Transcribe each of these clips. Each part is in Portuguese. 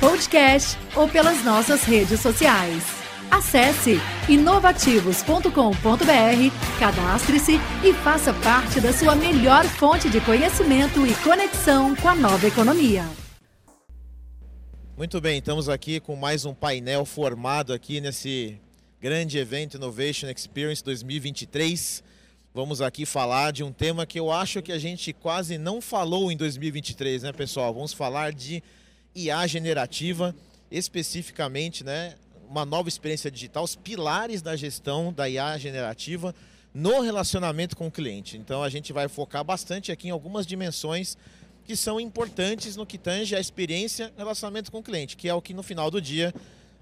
podcast ou pelas nossas redes sociais. Acesse inovativos.com.br, cadastre-se e faça parte da sua melhor fonte de conhecimento e conexão com a nova economia. Muito bem, estamos aqui com mais um painel formado aqui nesse grande evento Innovation Experience 2023. Vamos aqui falar de um tema que eu acho que a gente quase não falou em 2023, né, pessoal? Vamos falar de IA generativa, especificamente, né, uma nova experiência digital, os pilares da gestão da IA generativa no relacionamento com o cliente. Então a gente vai focar bastante aqui em algumas dimensões que são importantes no que tange a experiência relacionamento com o cliente, que é o que no final do dia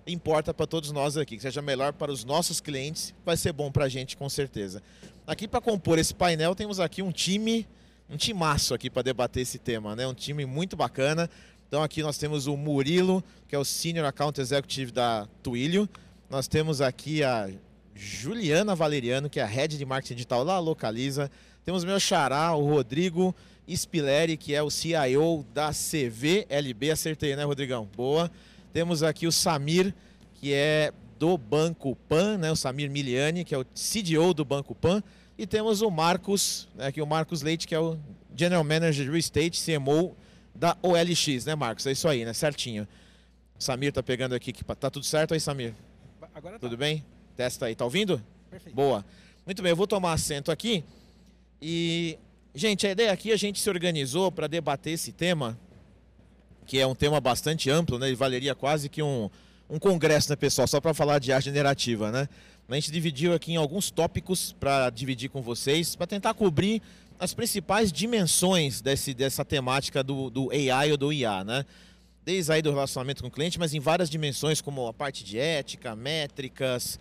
importa para todos nós aqui, que seja melhor para os nossos clientes, vai ser bom para a gente com certeza. Aqui para compor esse painel temos aqui um time, um timaço aqui para debater esse tema, né? Um time muito bacana. Então aqui nós temos o Murilo, que é o Senior Account Executive da Twilio. Nós temos aqui a Juliana Valeriano, que é a Head de Marketing Digital lá Localiza. Temos meu xará, o Rodrigo Spileri, que é o CIO da CVLB. Acertei, né, Rodrigão? Boa. Temos aqui o Samir, que é do Banco Pan, né, o Samir Miliani, que é o CDO do Banco Pan. E temos o Marcos, né, aqui o Marcos Leite, que é o General Manager Real Estate, CMO da OLX, né, Marcos? É isso aí, né? Certinho. Samir tá pegando aqui, que tá tudo certo aí, Samir? Agora tá. Tudo bem? Testa aí, tá ouvindo? Perfeito. Boa. Muito bem, eu vou tomar assento aqui. E, gente, a ideia aqui, a gente se organizou para debater esse tema, que é um tema bastante amplo, né? E valeria quase que um, um congresso, né, pessoal? Só para falar de arte generativa, né? A gente dividiu aqui em alguns tópicos para dividir com vocês, para tentar cobrir as principais dimensões desse, dessa temática do, do AI ou do IA, né? Desde aí do relacionamento com o cliente, mas em várias dimensões, como a parte de ética, métricas,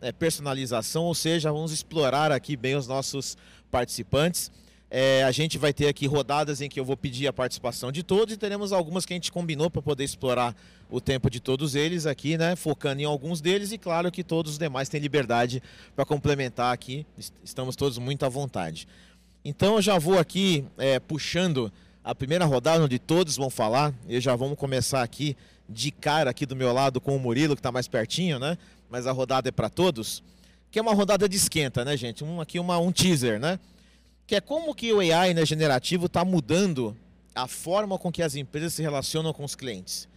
é, personalização, ou seja, vamos explorar aqui bem os nossos participantes. É, a gente vai ter aqui rodadas em que eu vou pedir a participação de todos e teremos algumas que a gente combinou para poder explorar o tempo de todos eles aqui, né? Focando em alguns deles e claro que todos os demais têm liberdade para complementar aqui. Estamos todos muito à vontade. Então eu já vou aqui é, puxando a primeira rodada onde todos vão falar. E já vamos começar aqui de cara aqui do meu lado com o Murilo que está mais pertinho, né? Mas a rodada é para todos. Que é uma rodada de esquenta, né, gente? Um, aqui uma, um teaser, né? Que é como que o AI né, generativo está mudando a forma com que as empresas se relacionam com os clientes.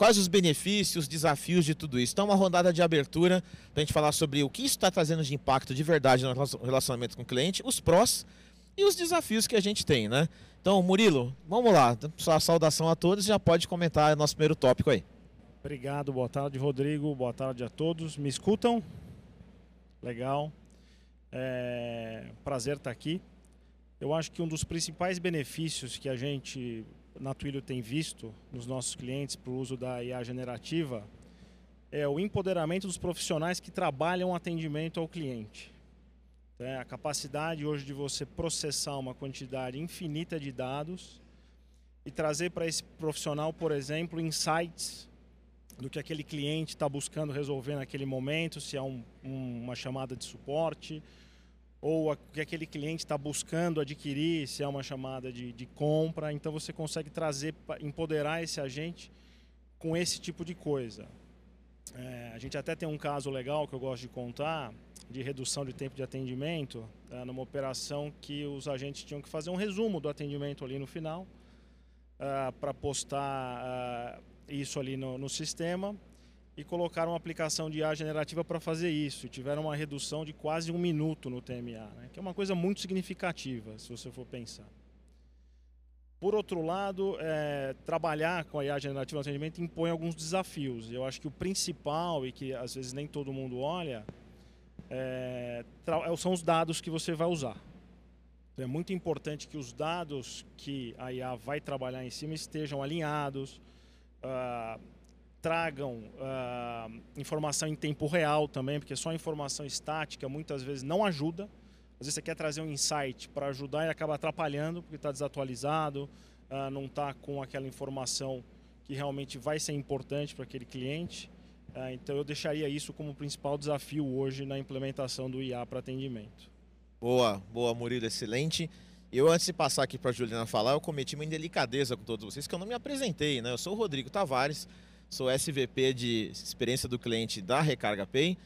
Quais os benefícios, desafios de tudo isso? Então, uma rodada de abertura para a gente falar sobre o que isso está trazendo de impacto de verdade no relacionamento com o cliente, os prós e os desafios que a gente tem, né? Então, Murilo, vamos lá. Sua saudação a todos já pode comentar nosso primeiro tópico aí. Obrigado, boa tarde, Rodrigo. Boa tarde a todos. Me escutam? Legal. É... Prazer estar aqui. Eu acho que um dos principais benefícios que a gente na Twilio tem visto nos nossos clientes para o uso da IA generativa é o empoderamento dos profissionais que trabalham atendimento ao cliente. É a capacidade hoje de você processar uma quantidade infinita de dados e trazer para esse profissional, por exemplo, insights do que aquele cliente está buscando resolver naquele momento, se é um, um, uma chamada de suporte, ou o que aquele cliente está buscando adquirir, se é uma chamada de, de compra. Então você consegue trazer, empoderar esse agente com esse tipo de coisa. É, a gente até tem um caso legal que eu gosto de contar de redução de tempo de atendimento é, numa operação que os agentes tinham que fazer um resumo do atendimento ali no final é, para postar é, isso ali no, no sistema e colocaram uma aplicação de IA generativa para fazer isso. Tiveram uma redução de quase um minuto no TMA, né? que é uma coisa muito significativa, se você for pensar. Por outro lado, é, trabalhar com a IA generativa no atendimento impõe alguns desafios. Eu acho que o principal, e que às vezes nem todo mundo olha, é, é são os dados que você vai usar. Então, é muito importante que os dados que a IA vai trabalhar em cima estejam alinhados, uh, tragam uh, informação em tempo real também, porque só informação estática muitas vezes não ajuda. Às vezes você quer trazer um insight para ajudar e acaba atrapalhando porque está desatualizado, uh, não está com aquela informação que realmente vai ser importante para aquele cliente. Uh, então eu deixaria isso como principal desafio hoje na implementação do IA para atendimento. Boa, boa Murilo, excelente. Eu, antes de passar aqui para a Juliana falar, eu cometi uma indelicadeza com todos vocês, que eu não me apresentei, né? Eu sou o Rodrigo Tavares, sou SVP de experiência do cliente da Recarga Pay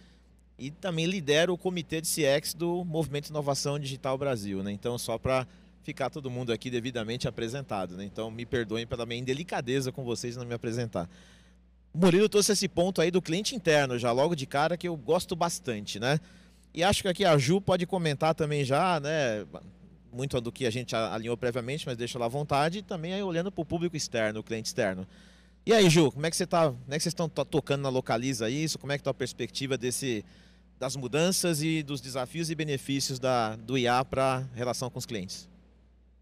e também lidero o comitê de CX do Movimento Inovação Digital Brasil, né? Então, só para ficar todo mundo aqui devidamente apresentado, né? Então, me perdoem pela minha indelicadeza com vocês não me apresentar. O Murilo trouxe esse ponto aí do cliente interno já logo de cara que eu gosto bastante, né? E acho que aqui a Ju pode comentar também já, né? Muito do que a gente alinhou previamente, mas deixa lá à vontade. E também aí olhando para o público externo, o cliente externo. E aí, Ju, como é que você tá? Como é que vocês estão tocando na Localiza isso? Como é que está a perspectiva desse, das mudanças e dos desafios e benefícios da, do IA para relação com os clientes?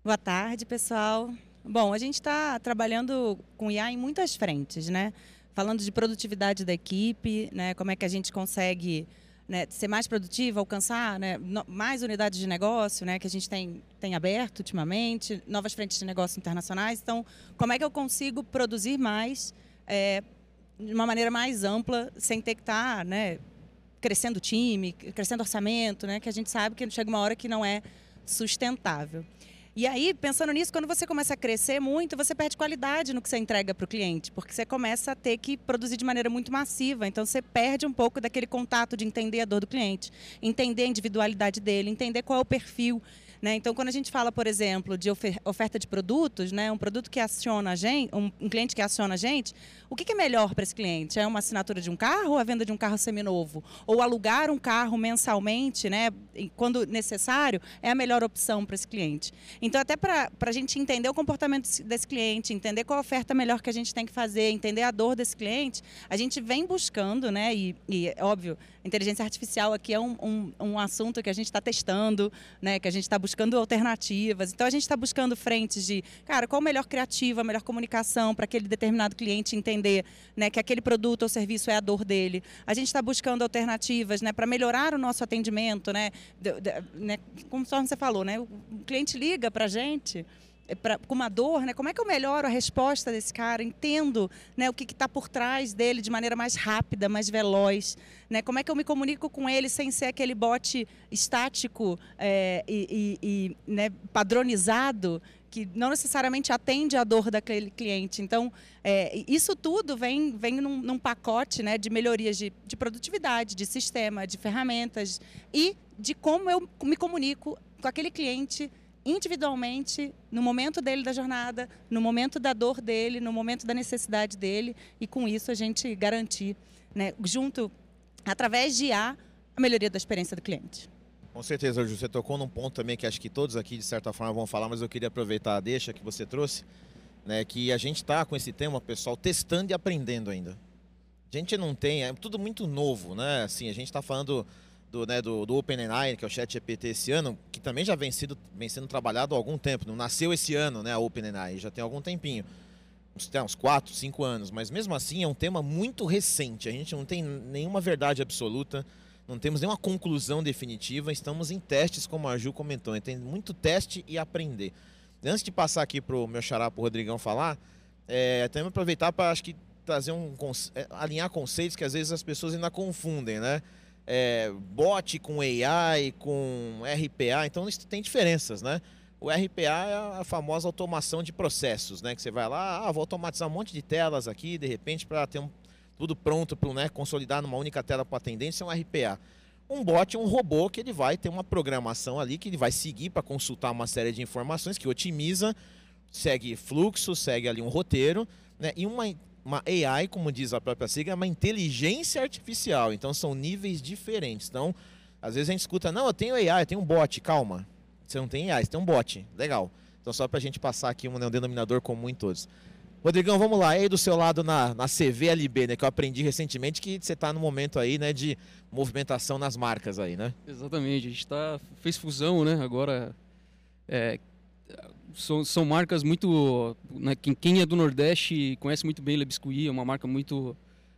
Boa tarde, pessoal. Bom, a gente está trabalhando com IA em muitas frentes, né? Falando de produtividade da equipe, né? Como é que a gente consegue né, ser mais produtiva, alcançar né, mais unidades de negócio, né, que a gente tem, tem aberto ultimamente, novas frentes de negócio internacionais. Então, como é que eu consigo produzir mais é, de uma maneira mais ampla, sem ter que estar tá, né, crescendo time, crescendo orçamento, né, que a gente sabe que chega uma hora que não é sustentável. E aí, pensando nisso, quando você começa a crescer muito, você perde qualidade no que você entrega para o cliente, porque você começa a ter que produzir de maneira muito massiva. Então, você perde um pouco daquele contato de entender a dor do cliente, entender a individualidade dele, entender qual é o perfil né? Então, quando a gente fala, por exemplo, de oferta de produtos, né? um produto que aciona a gente, um, cliente que aciona a gente, o que, é melhor para esse cliente? É uma assinatura de um carro ou a venda de um carro seminovo? Ou alugar um carro mensalmente, né? quando necessário, é a melhor opção para esse cliente. Então, até para a gente entender o comportamento desse cliente, entender qual a oferta melhor que a gente tem que fazer, entender a dor desse cliente, a gente vem buscando, né? E, e óbvio, inteligência artificial aqui é um, um, um assunto que a gente está testando, né? Que a gente está buscando buscando alternativas. Então a gente está buscando frentes de, cara, qual a melhor criativa, a melhor comunicação para aquele determinado cliente entender né, que aquele produto ou serviço é a dor dele. A gente está buscando alternativas né, para melhorar o nosso atendimento, né, de, de, né, como você falou, né, o cliente liga para a gente pra, com uma dor, né? Como é que eu melhoro a resposta desse cara? Entendo né, o que está por trás dele de maneira mais rápida, mais veloz. Né? Como é que eu me comunico com ele sem ser aquele bot estático é, e, e, e né, padronizado que não necessariamente atende a dor daquele cliente. Então, é, isso tudo vem, vem num, num pacote né, de melhorias de, de produtividade, de sistema, de ferramentas e de como eu me comunico com aquele cliente individualmente, no momento dele da jornada, no momento da dor dele, no momento da necessidade dele, e com isso a gente garantir, né, junto, através de A, a melhoria da experiência do cliente. Com certeza, Ju, você tocou num ponto também que acho que todos aqui, de certa forma, vão falar, mas eu queria aproveitar a deixa que você trouxe, né, que a gente está com esse tema, pessoal, testando e aprendendo ainda. A gente não tem, é tudo muito novo, né? Assim, a gente está falando do, né, do, do OpenAI, que é o Chat GPT esse ano, que também já vem, sido, vem sendo trabalhado há algum tempo. Não nasceu esse ano, né, a OpenAI, já tem algum tempinho. Uns, tem uns 4, 5 anos, mas mesmo assim é um tema muito recente. A gente não tem nenhuma verdade absoluta, não temos nenhuma conclusão definitiva, estamos em testes, como a Ju comentou. Tem muito teste e aprender. Antes de passar aqui para o meu xará, para o Rodrigão falar, é, também aproveitar para acho que trazer um é, alinhar conceitos que às vezes as pessoas ainda confundem, né? É, bot com AI, com RPA, então isso tem diferenças, né? O RPA é a famosa automação de processos, né? Que você vai lá, ah, vou automatizar um monte de telas aqui, de repente, para ter um, tudo pronto para né, consolidar numa única tela para isso é um RPA. Um bot é um robô que ele vai ter uma programação ali, que ele vai seguir para consultar uma série de informações, que otimiza, segue fluxo, segue ali um roteiro, né? E uma uma AI, como diz a própria sigla, é uma inteligência artificial. Então são níveis diferentes. Então, às vezes a gente escuta, não, eu tenho AI, eu tenho um bot, calma. Você não tem AI, você tem um bot. Legal. Então só para a gente passar aqui um, um, denominador comum em todos. Rodrigão, vamos lá. E aí do seu lado na, na CVLB, né? Que eu aprendi recentemente que você está no momento aí, né? De movimentação nas marcas aí, né? Exatamente. A gente tá, fez fusão, né? Agora, é, são, são marcas muito. Né, quem, é do Nordeste conhece muito bem Le Biscuit, é uma marca muito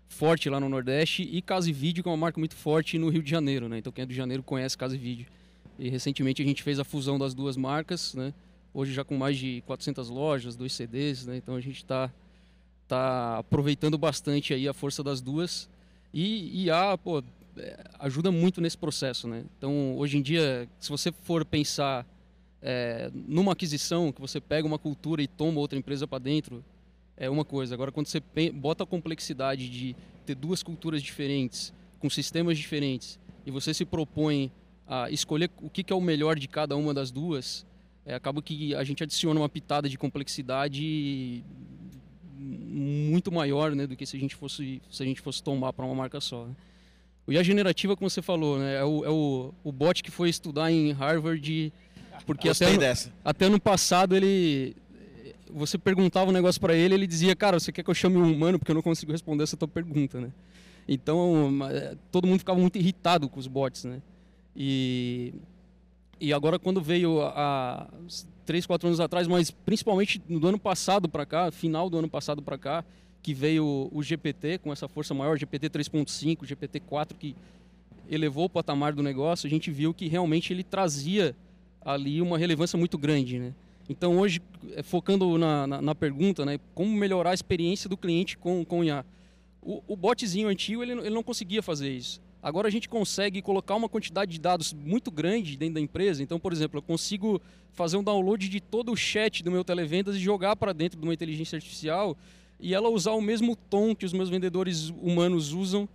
forte lá no Nordeste, e Casa e Vídeo, que é uma marca muito forte no Rio de Janeiro. Né? Então quem é do Rio de Janeiro conhece Casa e Vídeo. E recentemente a gente fez a fusão das duas marcas, né? hoje já com mais de 400 lojas, dois CDs, né? então a gente está tá aproveitando bastante aí a força das duas. E, e a, pô, é, ajuda muito nesse processo. Né? Então hoje em dia, se você for pensar é, numa aquisição, que você pega uma cultura e toma outra empresa para dentro, é uma coisa. Agora, quando você bota a complexidade de ter duas culturas diferentes, com sistemas diferentes, e você se propõe a escolher o que, é o melhor de cada uma das duas, é, acaba que a gente adiciona uma pitada de complexidade muito maior né, do que se a gente fosse, se a gente fosse tomar para uma marca só. Né? IA generativa, como você falou, né, é, o, é o, o bot que foi estudar em Harvard porque até ano, dessa. até ano passado ele. Você perguntava um negócio para ele, ele dizia, cara, você quer que eu chame um humano porque eu não consigo responder essa tua pergunta, né? Então, é, todo mundo ficava muito irritado com os bots, né? E, e agora quando veio há três, quatro anos atrás, mas principalmente no ano passado para cá, final do ano passado para cá, que veio o GPT com essa força maior, GPT 3.5, GPT 4, que elevou o patamar do negócio, a gente viu que realmente ele trazia ali uma relevância muito grande, né? Então hoje, é, focando na, na, na, pergunta, né, como melhorar a experiência do cliente com, com IA. O, o botzinho antigo ele, ele não conseguia fazer isso. Agora a gente consegue colocar uma quantidade de dados muito grande dentro da empresa. Então, por exemplo, eu consigo fazer um download de todo o chat do meu televendas e jogar para dentro de uma inteligência artificial e ela usar o mesmo tom que os meus vendedores humanos usam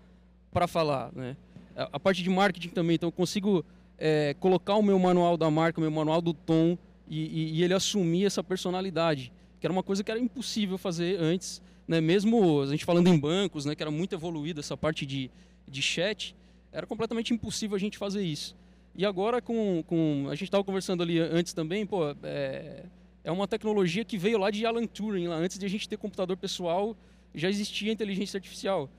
para falar. Né? A parte de marketing também, então eu consigo é, colocar o meu manual da marca, o meu manual do tom e, e, e, ele assumir essa personalidade, que era uma coisa que era impossível fazer antes, né? Mesmo a gente falando em bancos, né? Que era muito evoluída essa parte de, de chat, era completamente impossível a gente fazer isso. E agora com, com a gente estava conversando ali antes também, pô, é, é uma tecnologia que veio lá de Alan Turing, lá antes de a gente ter computador pessoal, já existia inteligência artificial.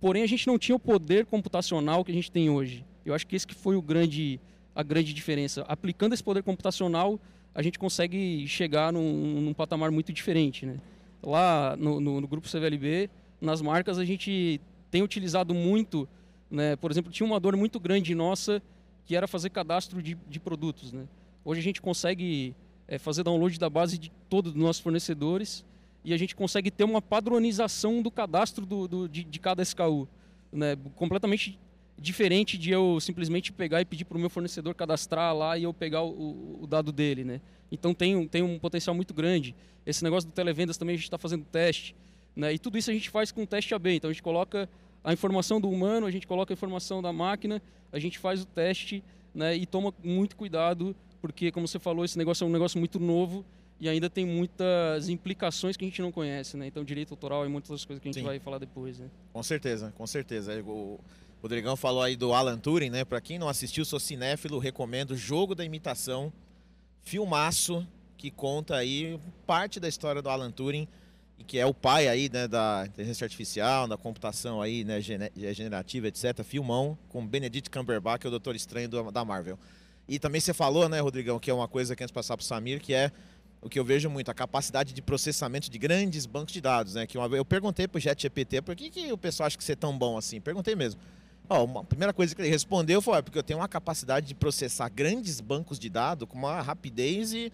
Porém, a gente não tinha o poder computacional que a gente tem hoje. Eu acho que esse que foi o grande, a grande diferença. Aplicando esse poder computacional, a gente consegue chegar num, num patamar muito diferente. Né? Lá no, no, no, grupo CVLB, nas marcas, a gente tem utilizado muito, né? por exemplo, tinha uma dor muito grande nossa, que era fazer cadastro de, de produtos. Né? Hoje a gente consegue é, fazer download da base de todos os nossos fornecedores e a gente consegue ter uma padronização do cadastro do, do de, de, cada SKU. Né? Completamente diferente de eu simplesmente pegar e pedir para o meu fornecedor cadastrar lá e eu pegar o, o, dado dele. Né? Então tem, tem um potencial muito grande. Esse negócio do televendas também a gente está fazendo teste. Né? E tudo isso a gente faz com teste AB. Então a gente coloca a informação do humano, a gente coloca a informação da máquina, a gente faz o teste né? e toma muito cuidado, porque, como você falou, esse negócio é um negócio muito novo e ainda tem muitas implicações que a gente não conhece, né? Então, direito autoral e muitas outras coisas que a gente Sim. vai falar depois, né? Com certeza, com certeza. Rodrigão falou aí do Alan Turing, né? Para quem não assistiu, sou cinéfilo, recomendo Jogo da Imitação, filmaço que conta aí parte da história do Alan Turing e que é o pai aí, né, da inteligência artificial, da computação aí, né, generativa, etc. Filmão com Benedict Cumberbatch, que é o Doutor Estranho do, da Marvel. E também você falou, né, Rodrigão, que é uma coisa que antes de passar para o Samir, que é o que eu vejo muito, a capacidade de processamento de grandes bancos de dados, né? Que uma vez eu perguntei para o ChatGPT por que, que o pessoal acha que você é tão bom assim. Perguntei mesmo. Ó, a primeira coisa que ele respondeu foi: porque eu tenho uma capacidade de processar grandes bancos de dados com uma rapidez e...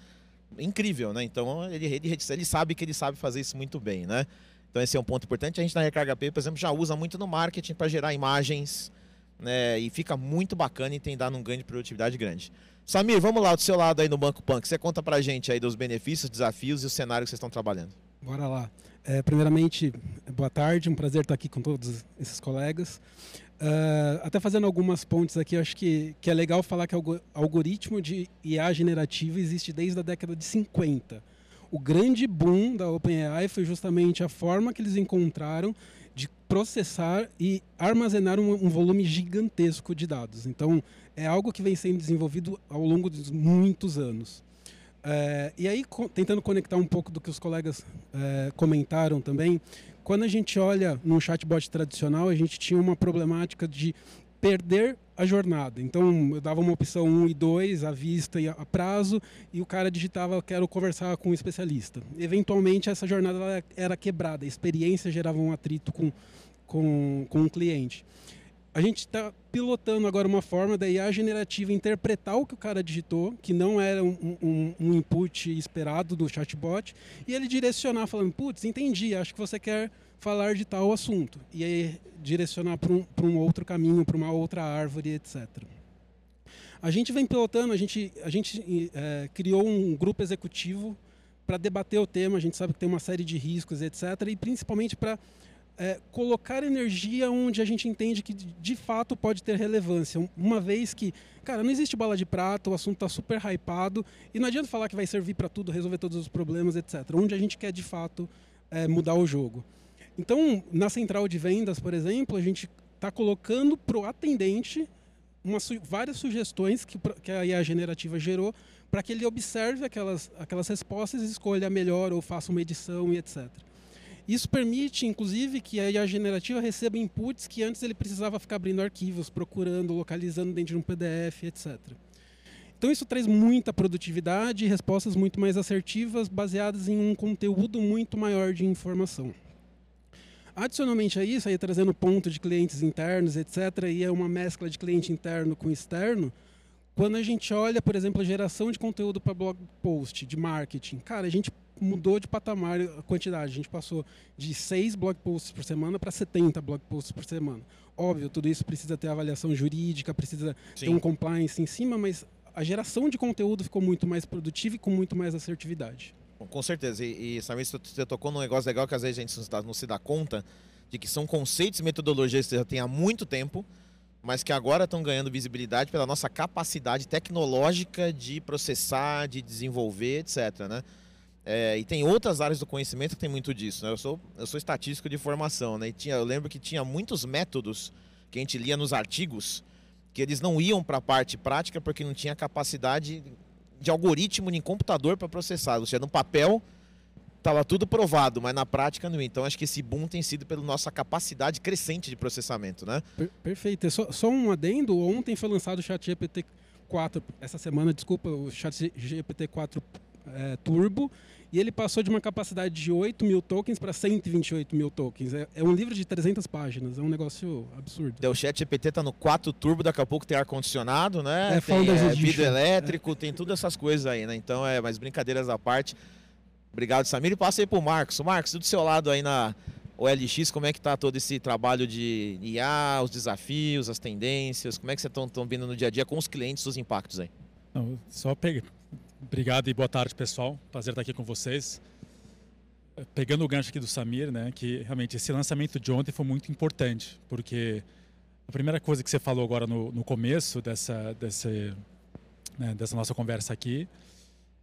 incrível, né? Então ele, ele, ele sabe que ele sabe fazer isso muito bem, né? Então esse é um ponto importante. A gente na Recarga P, por exemplo, já usa muito no marketing para gerar imagens, né? E fica muito bacana e tem dado um ganho de produtividade grande. Samir, vamos lá do seu lado aí no Banco Punk. Você conta pra gente aí dos benefícios, desafios e o cenário que vocês estão trabalhando. Bora lá. É, primeiramente, boa tarde, um prazer estar aqui com todos esses colegas. Uh, até fazendo algumas pontes aqui, acho que, que é legal falar que o algoritmo de IA generativa existe desde a década de 50. O grande boom da OpenAI foi justamente a forma que eles encontraram de processar e armazenar um, um, volume gigantesco de dados. Então, é algo que vem sendo desenvolvido ao longo de muitos anos. É, e aí, co tentando conectar um pouco do que os colegas é, comentaram também, quando a gente olha num chatbot tradicional, a gente tinha uma problemática de perder a jornada. Então, eu dava uma opção 1 e 2, à vista e a prazo, e o cara digitava, quero conversar com um especialista. Eventualmente, essa jornada era quebrada, a experiência gerava um atrito com, com, com o cliente. A gente está pilotando agora uma forma da IA generativa interpretar o que o cara digitou, que não era um, um, um input esperado do chatbot, e ele direcionar falando, putz, entendi, acho que você quer falar de tal assunto. E aí direcionar para um, um outro caminho, para uma outra árvore, etc. A gente vem pilotando, a gente, a gente é, criou um grupo executivo para debater o tema, a gente sabe que tem uma série de riscos, etc. E principalmente para é, colocar energia onde a gente entende que de fato pode ter relevância. Uma vez que, cara, não existe bala de prata, o assunto está super hypado e não adianta falar que vai servir para tudo, resolver todos os problemas, etc. Onde a gente quer de fato é, mudar o jogo. Então, na central de vendas, por exemplo, a gente está colocando para o atendente uma, várias sugestões que, que a IA generativa gerou para que ele observe aquelas, aquelas respostas escolha melhor ou faça uma edição e etc. Isso permite, inclusive, que a IA generativa receba inputs que antes ele precisava ficar abrindo arquivos, procurando, localizando dentro de um PDF, etc. Então isso traz muita produtividade e respostas muito mais assertivas, baseadas em um conteúdo muito maior de informação. Adicionalmente a isso, aí trazendo ponto de clientes internos, etc., e é uma mescla de cliente interno com externo, quando a gente olha, por exemplo, a geração de conteúdo para blog post, de marketing, cara, a gente mudou de patamar a quantidade. A gente passou de 6 blog posts por semana para 70 blog posts por semana. Óbvio, tudo isso precisa ter avaliação jurídica, precisa Sim. ter um compliance em cima, mas a geração de conteúdo ficou muito mais produtiva e com muito mais assertividade. Com certeza. E, e sabe, você tocou num negócio legal que às vezes a gente não se dá conta de que são conceitos e metodologias que já tem há muito tempo, mas que agora estão ganhando visibilidade pela nossa capacidade tecnológica de processar, de desenvolver, etc. Né? É, e tem outras áreas do conhecimento que tem muito disso. Né? Eu, sou, eu sou estatístico de formação, né? E tinha, eu lembro que tinha muitos métodos que a gente lia nos artigos que eles não iam para a parte prática porque não tinha capacidade de algoritmo em computador para processar. Ou seja, no papel estava tudo provado, mas na prática não. Então acho que esse boom tem sido pela nossa capacidade crescente de processamento, né? Per perfeito. Só, só um adendo. Ontem foi lançado o ChatGPT 4, essa semana, desculpa, o ChatGPT 4 é, Turbo e ele passou de uma capacidade de 8 mil tokens para 128 mil tokens. É, é, um livro de 300 páginas, é um negócio absurdo. O chat GPT tá no 4 turbo, daqui a pouco tem ar-condicionado, né? É, tem é, vidro elétrico, é. tem todas essas coisas aí, né? Então, é, mas brincadeiras à parte. Obrigado, Samir. E passa aí pro Marcos. Marcos, do seu lado aí na OLX, como é que tá todo esse trabalho de IA, os desafios, as tendências? Como é que vocês estão vindo no dia a dia com os clientes, os impactos aí? Não, só peguei Obrigado e boa tarde, pessoal. Prazer estar aqui com vocês. Pegando o gancho aqui do Samir, né, que realmente esse lançamento de ontem foi muito importante, porque a primeira coisa que você falou agora no, no começo dessa, dessa, né, dessa nossa conversa aqui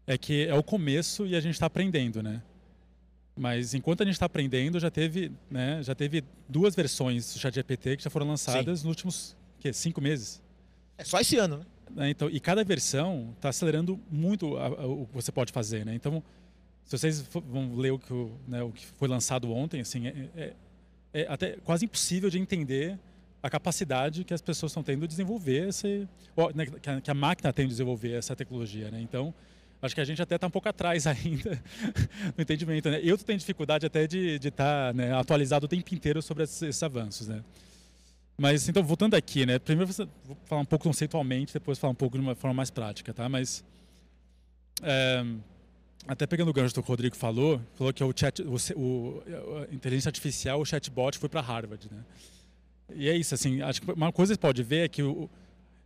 é que é o começo e a gente está aprendendo, né? Mas enquanto a gente está aprendendo, já teve, né, já teve duas versões do ChatGPT que já foram lançadas Sim. nos últimos que, cinco meses. É só esse ano, né? Né? Então, e cada versão está acelerando muito a, a, o que você pode fazer. Né? Então, se vocês vão ler o que, né, o que foi lançado ontem, assim, é, é, é, até quase impossível de entender a capacidade que as pessoas estão tendo de desenvolver esse, né, que, a, que, a, máquina tem de desenvolver essa tecnologia. Né? Então, acho que a gente até está um pouco atrás ainda no entendimento. Né? Eu tenho dificuldade até de estar tá, né, atualizado o tempo inteiro sobre esses, esses avanços. Né? Mas então, voltando aqui, né? Primeiro vou falar um pouco conceitualmente, depois falar um pouco de uma forma mais prática, tá? Mas é, até pegando o gancho do que o Rodrigo falou, falou que o chat, o, o a inteligência artificial, o chatbot foi para Harvard, né? E é isso, assim, acho que uma coisa que você pode ver é que o,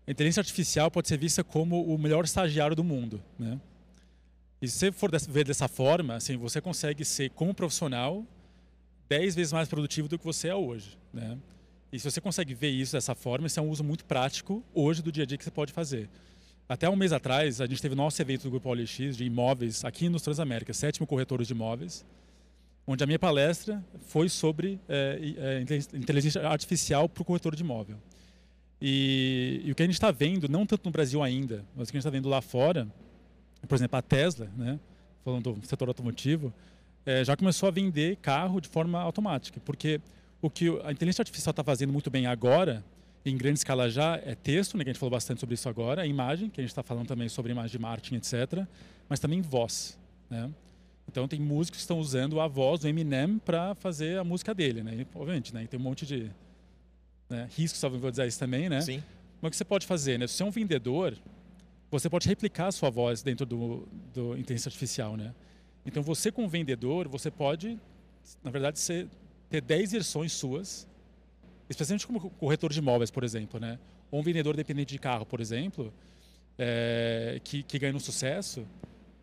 a inteligência artificial pode ser vista como o melhor estagiário do mundo, né? E se você for ver dessa forma, assim, você consegue ser como profissional 10 vezes mais produtivo do que você é hoje, né? E se você consegue ver isso dessa forma, isso é um uso muito prático hoje do dia a dia que você pode fazer. Até um mês atrás, a gente teve nosso evento do Grupo OLX de imóveis aqui nos Transamérica, sétimo corretores de imóveis, onde a minha palestra foi sobre é, é, inteligência artificial para o corretor de imóvel. E, e, o que a gente está vendo, não tanto no Brasil ainda, mas o que a gente está vendo lá fora, por exemplo, a Tesla, né, falando do setor automotivo, é, já começou a vender carro de forma automática, porque o que a inteligência artificial está fazendo muito bem agora, em grande escala já é texto, né, que a gente falou bastante sobre isso agora, é imagem, que a gente está falando também sobre imagem de marketing, etc. Mas também voz. Né? Então tem músicos que estão usando a voz do Eminem para fazer a música dele, né? E, obviamente, né? E tem um monte de né, riscos, talvez vou dizer isso também, né? Sim. Mas o que você pode fazer, né? Se você é um vendedor, você pode replicar a sua voz dentro do, do inteligência artificial, né? Então você como vendedor, você pode, na verdade, ser, ter 10 versões suas, especialmente como corretor de imóveis, por exemplo, né? Ou um vendedor dependente de carro, por exemplo, é, que, que ganha um sucesso,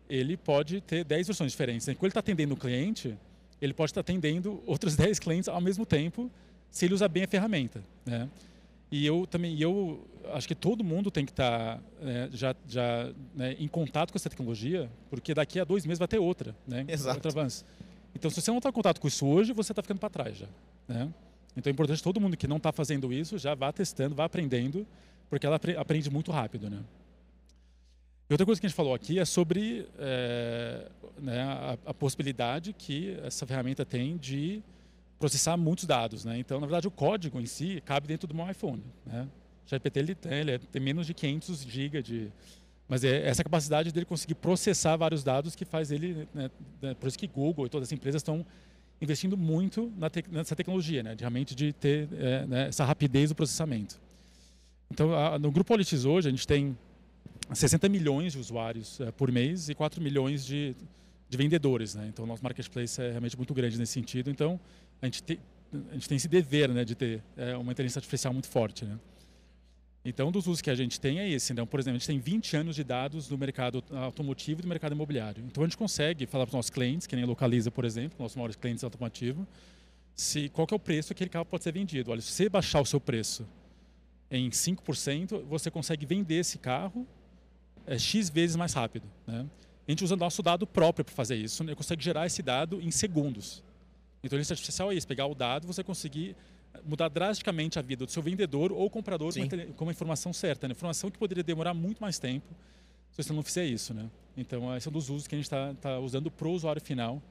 ele pode ter 10 versões diferentes. Enquanto ele está atendendo o cliente, ele pode estar atendendo outros 10 clientes ao mesmo tempo, se ele usar bem a ferramenta. Né? E eu também, eu acho que todo mundo tem que estar né, já, já né, em contato com essa tecnologia, porque daqui a dois meses vai ter outra, né? Exato. Outro avanço. Então, se você não está em contato com isso hoje, você está ficando para trás já. Né? Então, é importante todo mundo que não está fazendo isso já vá testando, vá aprendendo, porque ela aprende muito rápido, né? E outra coisa que a gente falou aqui é sobre é, né, a, a, possibilidade que essa ferramenta tem de processar muitos dados. Né? Então, na verdade, o código em si cabe dentro do meu iPhone. Né? O GPT ele tem, ele tem menos de 500 GB de... Mas é essa capacidade dele conseguir processar vários dados que faz ele... Né, né por isso que Google e todas as empresas estão investindo muito nessa tecnologia, né? de realmente de ter é, né, essa rapidez do processamento. Então, a, no Grupo Politis hoje, a gente tem 60 milhões de usuários é, por mês e 4 milhões de, de vendedores. Né? Então, o nosso marketplace é realmente muito grande nesse sentido. Então, a gente, te, a gente tem esse dever né, de ter é, uma inteligência artificial muito forte. Né? Então, um dos usos que a gente tem é esse. Então, por exemplo, a gente tem 20 anos de dados do mercado automotivo e do mercado imobiliário. Então, a gente consegue falar para os nossos clientes, que nem Localiza, por exemplo, nossos maiores clientes automotivos, se, qual é o preço que aquele carro pode ser vendido. Olha, se você baixar o seu preço em 5%, você consegue vender esse carro é, X vezes mais rápido. Né? A gente usa nosso dado próprio para fazer isso, né? consegue gerar esse dado em segundos. Então, a inteligência artificial é isso, pegar o dado, você conseguir mudar drasticamente a vida do seu vendedor ou comprador com, com uma informação certa, né? informação que poderia demorar muito mais tempo se você não fizer isso. Né? Então, esse é um dos usos que a gente está tá usando para o usuário final,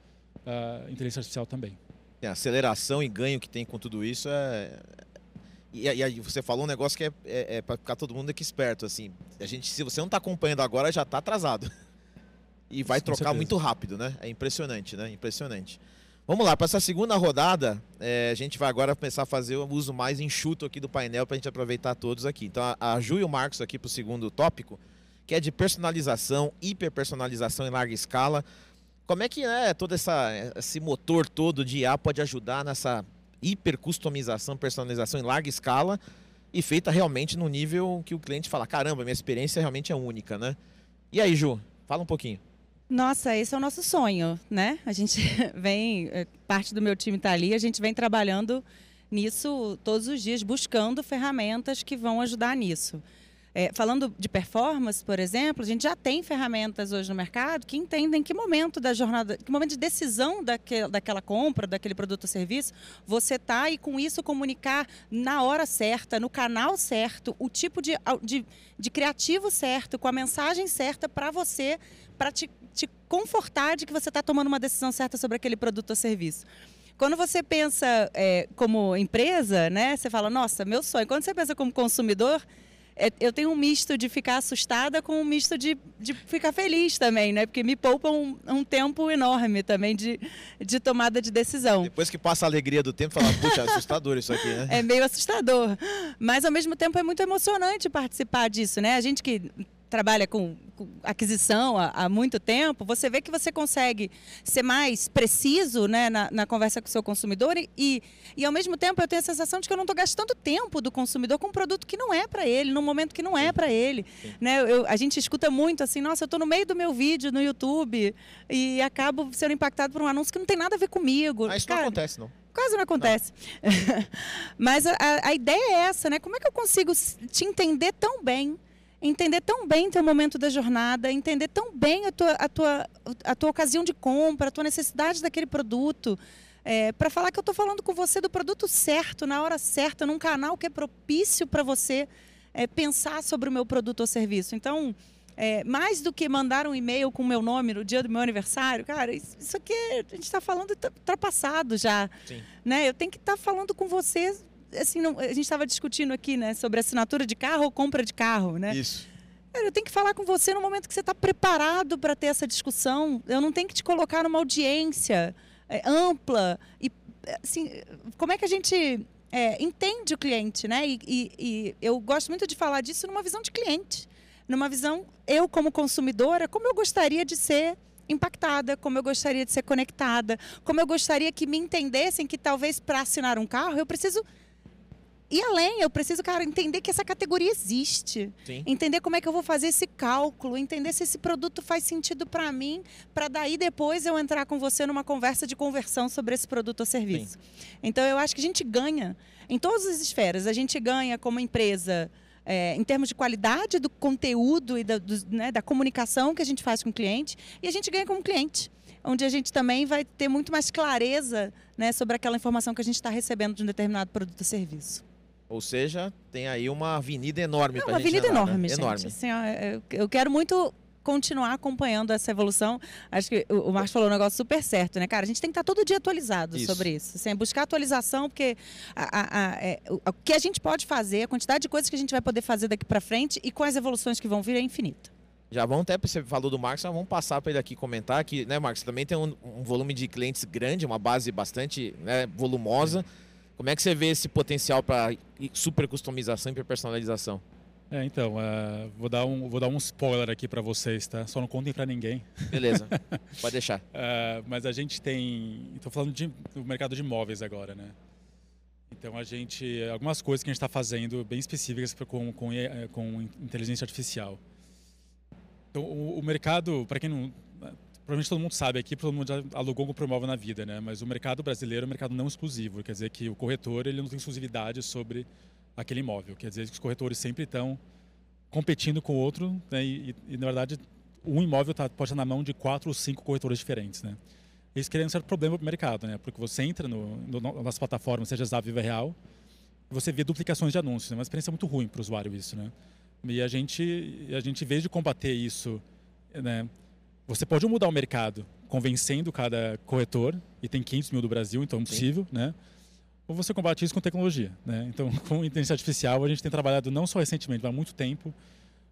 a inteligência artificial também. A aceleração e ganho que tem com tudo isso é, e, aí você falou um negócio que é, é, é para ficar todo mundo aqui esperto, assim. A gente, se você não está acompanhando agora, já está atrasado. E vai Com trocar certeza. muito rápido, né? É impressionante, né? Impressionante. Vamos lá, para essa segunda rodada, é, a gente vai agora começar a fazer o uso mais enxuto aqui do painel para a gente aproveitar todos aqui. Então, a, a Ju e o Marcos aqui para o segundo tópico, que é de personalização, hiperpersonalização em larga escala. Como é que é todo essa, esse motor todo de IA pode ajudar nessa hiper customização, personalização em larga escala e feita realmente no nível que o cliente fala: caramba, minha experiência realmente é única, né? E aí, Ju, fala um pouquinho. Nossa, esse é o nosso sonho, né? A gente vem, é, parte do meu time está ali, a gente vem trabalhando nisso todos os dias, buscando ferramentas que vão ajudar nisso. É, falando de performance, por exemplo, a gente já tem ferramentas hoje no mercado que entendem que momento da jornada, que momento de decisão daquele, daquela compra, daquele produto ou serviço, você está e com isso comunicar na hora certa, no canal certo, o tipo de, de, de criativo certo, com a mensagem certa para você, para te confortar de que você está tomando uma decisão certa sobre aquele produto ou serviço. Quando você pensa é, como empresa, né, você fala, nossa, meu sonho. Quando você pensa como consumidor, é, eu tenho um misto de ficar assustada com um misto de, de ficar feliz também, né? Porque me poupa um, um tempo enorme também de, de tomada de decisão. Depois que passa a alegria do tempo, fala, puxa, é assustador isso aqui, né? É meio assustador. Mas ao mesmo tempo é muito emocionante participar disso, né? A gente que trabalha com, com aquisição há, há, muito tempo, você vê que você consegue ser mais preciso né, na, na conversa com o seu consumidor e, e, ao mesmo tempo, eu tenho a sensação de que eu não estou gastando tempo do consumidor com um produto que não é para ele, num momento que não é para ele. Né? Eu, a gente escuta muito assim, nossa, eu estou no meio do meu vídeo no YouTube e acabo sendo impactado por um anúncio que não tem nada a ver comigo. Mas isso Cara, não acontece, não. Quase não acontece. Não. Mas a, a, ideia é essa, né? Como é que eu consigo te entender tão bem entender tão bem teu momento da jornada, entender tão bem a tua, a tua, a tua ocasião de compra, a tua necessidade daquele produto. É, para falar que eu estou falando com você do produto certo, na hora certa, num canal que é propício para você é, pensar sobre o meu produto ou serviço. Então, é, mais do que mandar um e-mail com o meu nome no dia do meu aniversário, cara, isso, isso aqui a gente está falando ultrapassado já. Sim. Né? Eu tenho que estar tá falando com você assim, não, a gente estava discutindo aqui, né, sobre assinatura de carro ou compra de carro, né? Isso. Eu tenho que falar com você no momento que você está preparado para ter essa discussão. Eu não tenho que te colocar numa audiência é, ampla. E, assim, como é que a gente é, entende o cliente, né? E, e, e, eu gosto muito de falar disso numa visão de cliente. Numa visão, eu como consumidora, como eu gostaria de ser impactada, como eu gostaria de ser conectada, como eu gostaria que me entendessem que talvez para assinar um carro eu preciso e além, eu preciso, cara, entender que essa categoria existe. Sim. Entender como é que eu vou fazer esse cálculo, entender se esse produto faz sentido para mim, para daí depois eu entrar com você numa conversa de conversão sobre esse produto ou serviço. Sim. Então eu acho que a gente ganha em todas as esferas. A gente ganha como empresa é, em termos de qualidade do conteúdo e da, do, né, da comunicação que a gente faz com o cliente, e a gente ganha como cliente onde a gente também vai ter muito mais clareza né, sobre aquela informação que a gente está recebendo de um determinado produto ou serviço. Ou seja, tem aí uma avenida enorme para a gente. Uma avenida enorme, né? gente. Enorme. Assim, ó, eu quero muito continuar acompanhando essa evolução. Acho que o Marcos falou um negócio super certo, né, cara? A gente tem que estar todo dia atualizado isso. sobre isso. Assim, buscar atualização, porque a, a, a, é, o, que a gente pode fazer, a quantidade de coisas que a gente vai poder fazer daqui para frente e com as evoluções que vão vir é infinita. Já vamos até, você falou do Marcos, vamos passar para ele aqui comentar que, né, Marcos, também tem um, um, volume de clientes grande, uma base bastante né, volumosa. Como é que você vê esse potencial para super customização e personalização? É, então, uh, vou, dar um, vou dar um spoiler aqui para vocês, tá? Só não contem para ninguém. Beleza, pode deixar. Uh, mas a gente tem. Estou falando de, do mercado de imóveis agora, né? Então a gente. Algumas coisas que a gente está fazendo bem específicas com, com, com inteligência artificial. Então, o, o mercado, para quem não. Provavelmente todo mundo sabe aqui, todo mundo já alugou um imóvel na vida, né? Mas o mercado brasileiro é um mercado não exclusivo. Quer dizer que o corretor ele não tem exclusividade sobre aquele imóvel. Quer dizer que os corretores sempre estão competindo com o outro, né? e, e, na verdade um imóvel tá, pode estar na mão de quatro ou cinco corretores diferentes, né? Isso cria um certo problema para o mercado, né? Porque você entra no, no, nas plataformas, seja Zap Viva Real, você vê duplicações de anúncios. É uma experiência muito ruim para o usuário isso, né? E a gente, a gente, em vez de combater isso, né, você pode mudar o mercado convencendo cada corretor, e tem 500 mil do Brasil, então é impossível, né? Ou você combate isso com tecnologia, né? Então, com inteligência artificial, a gente tem trabalhado não só recentemente, mas há muito tempo,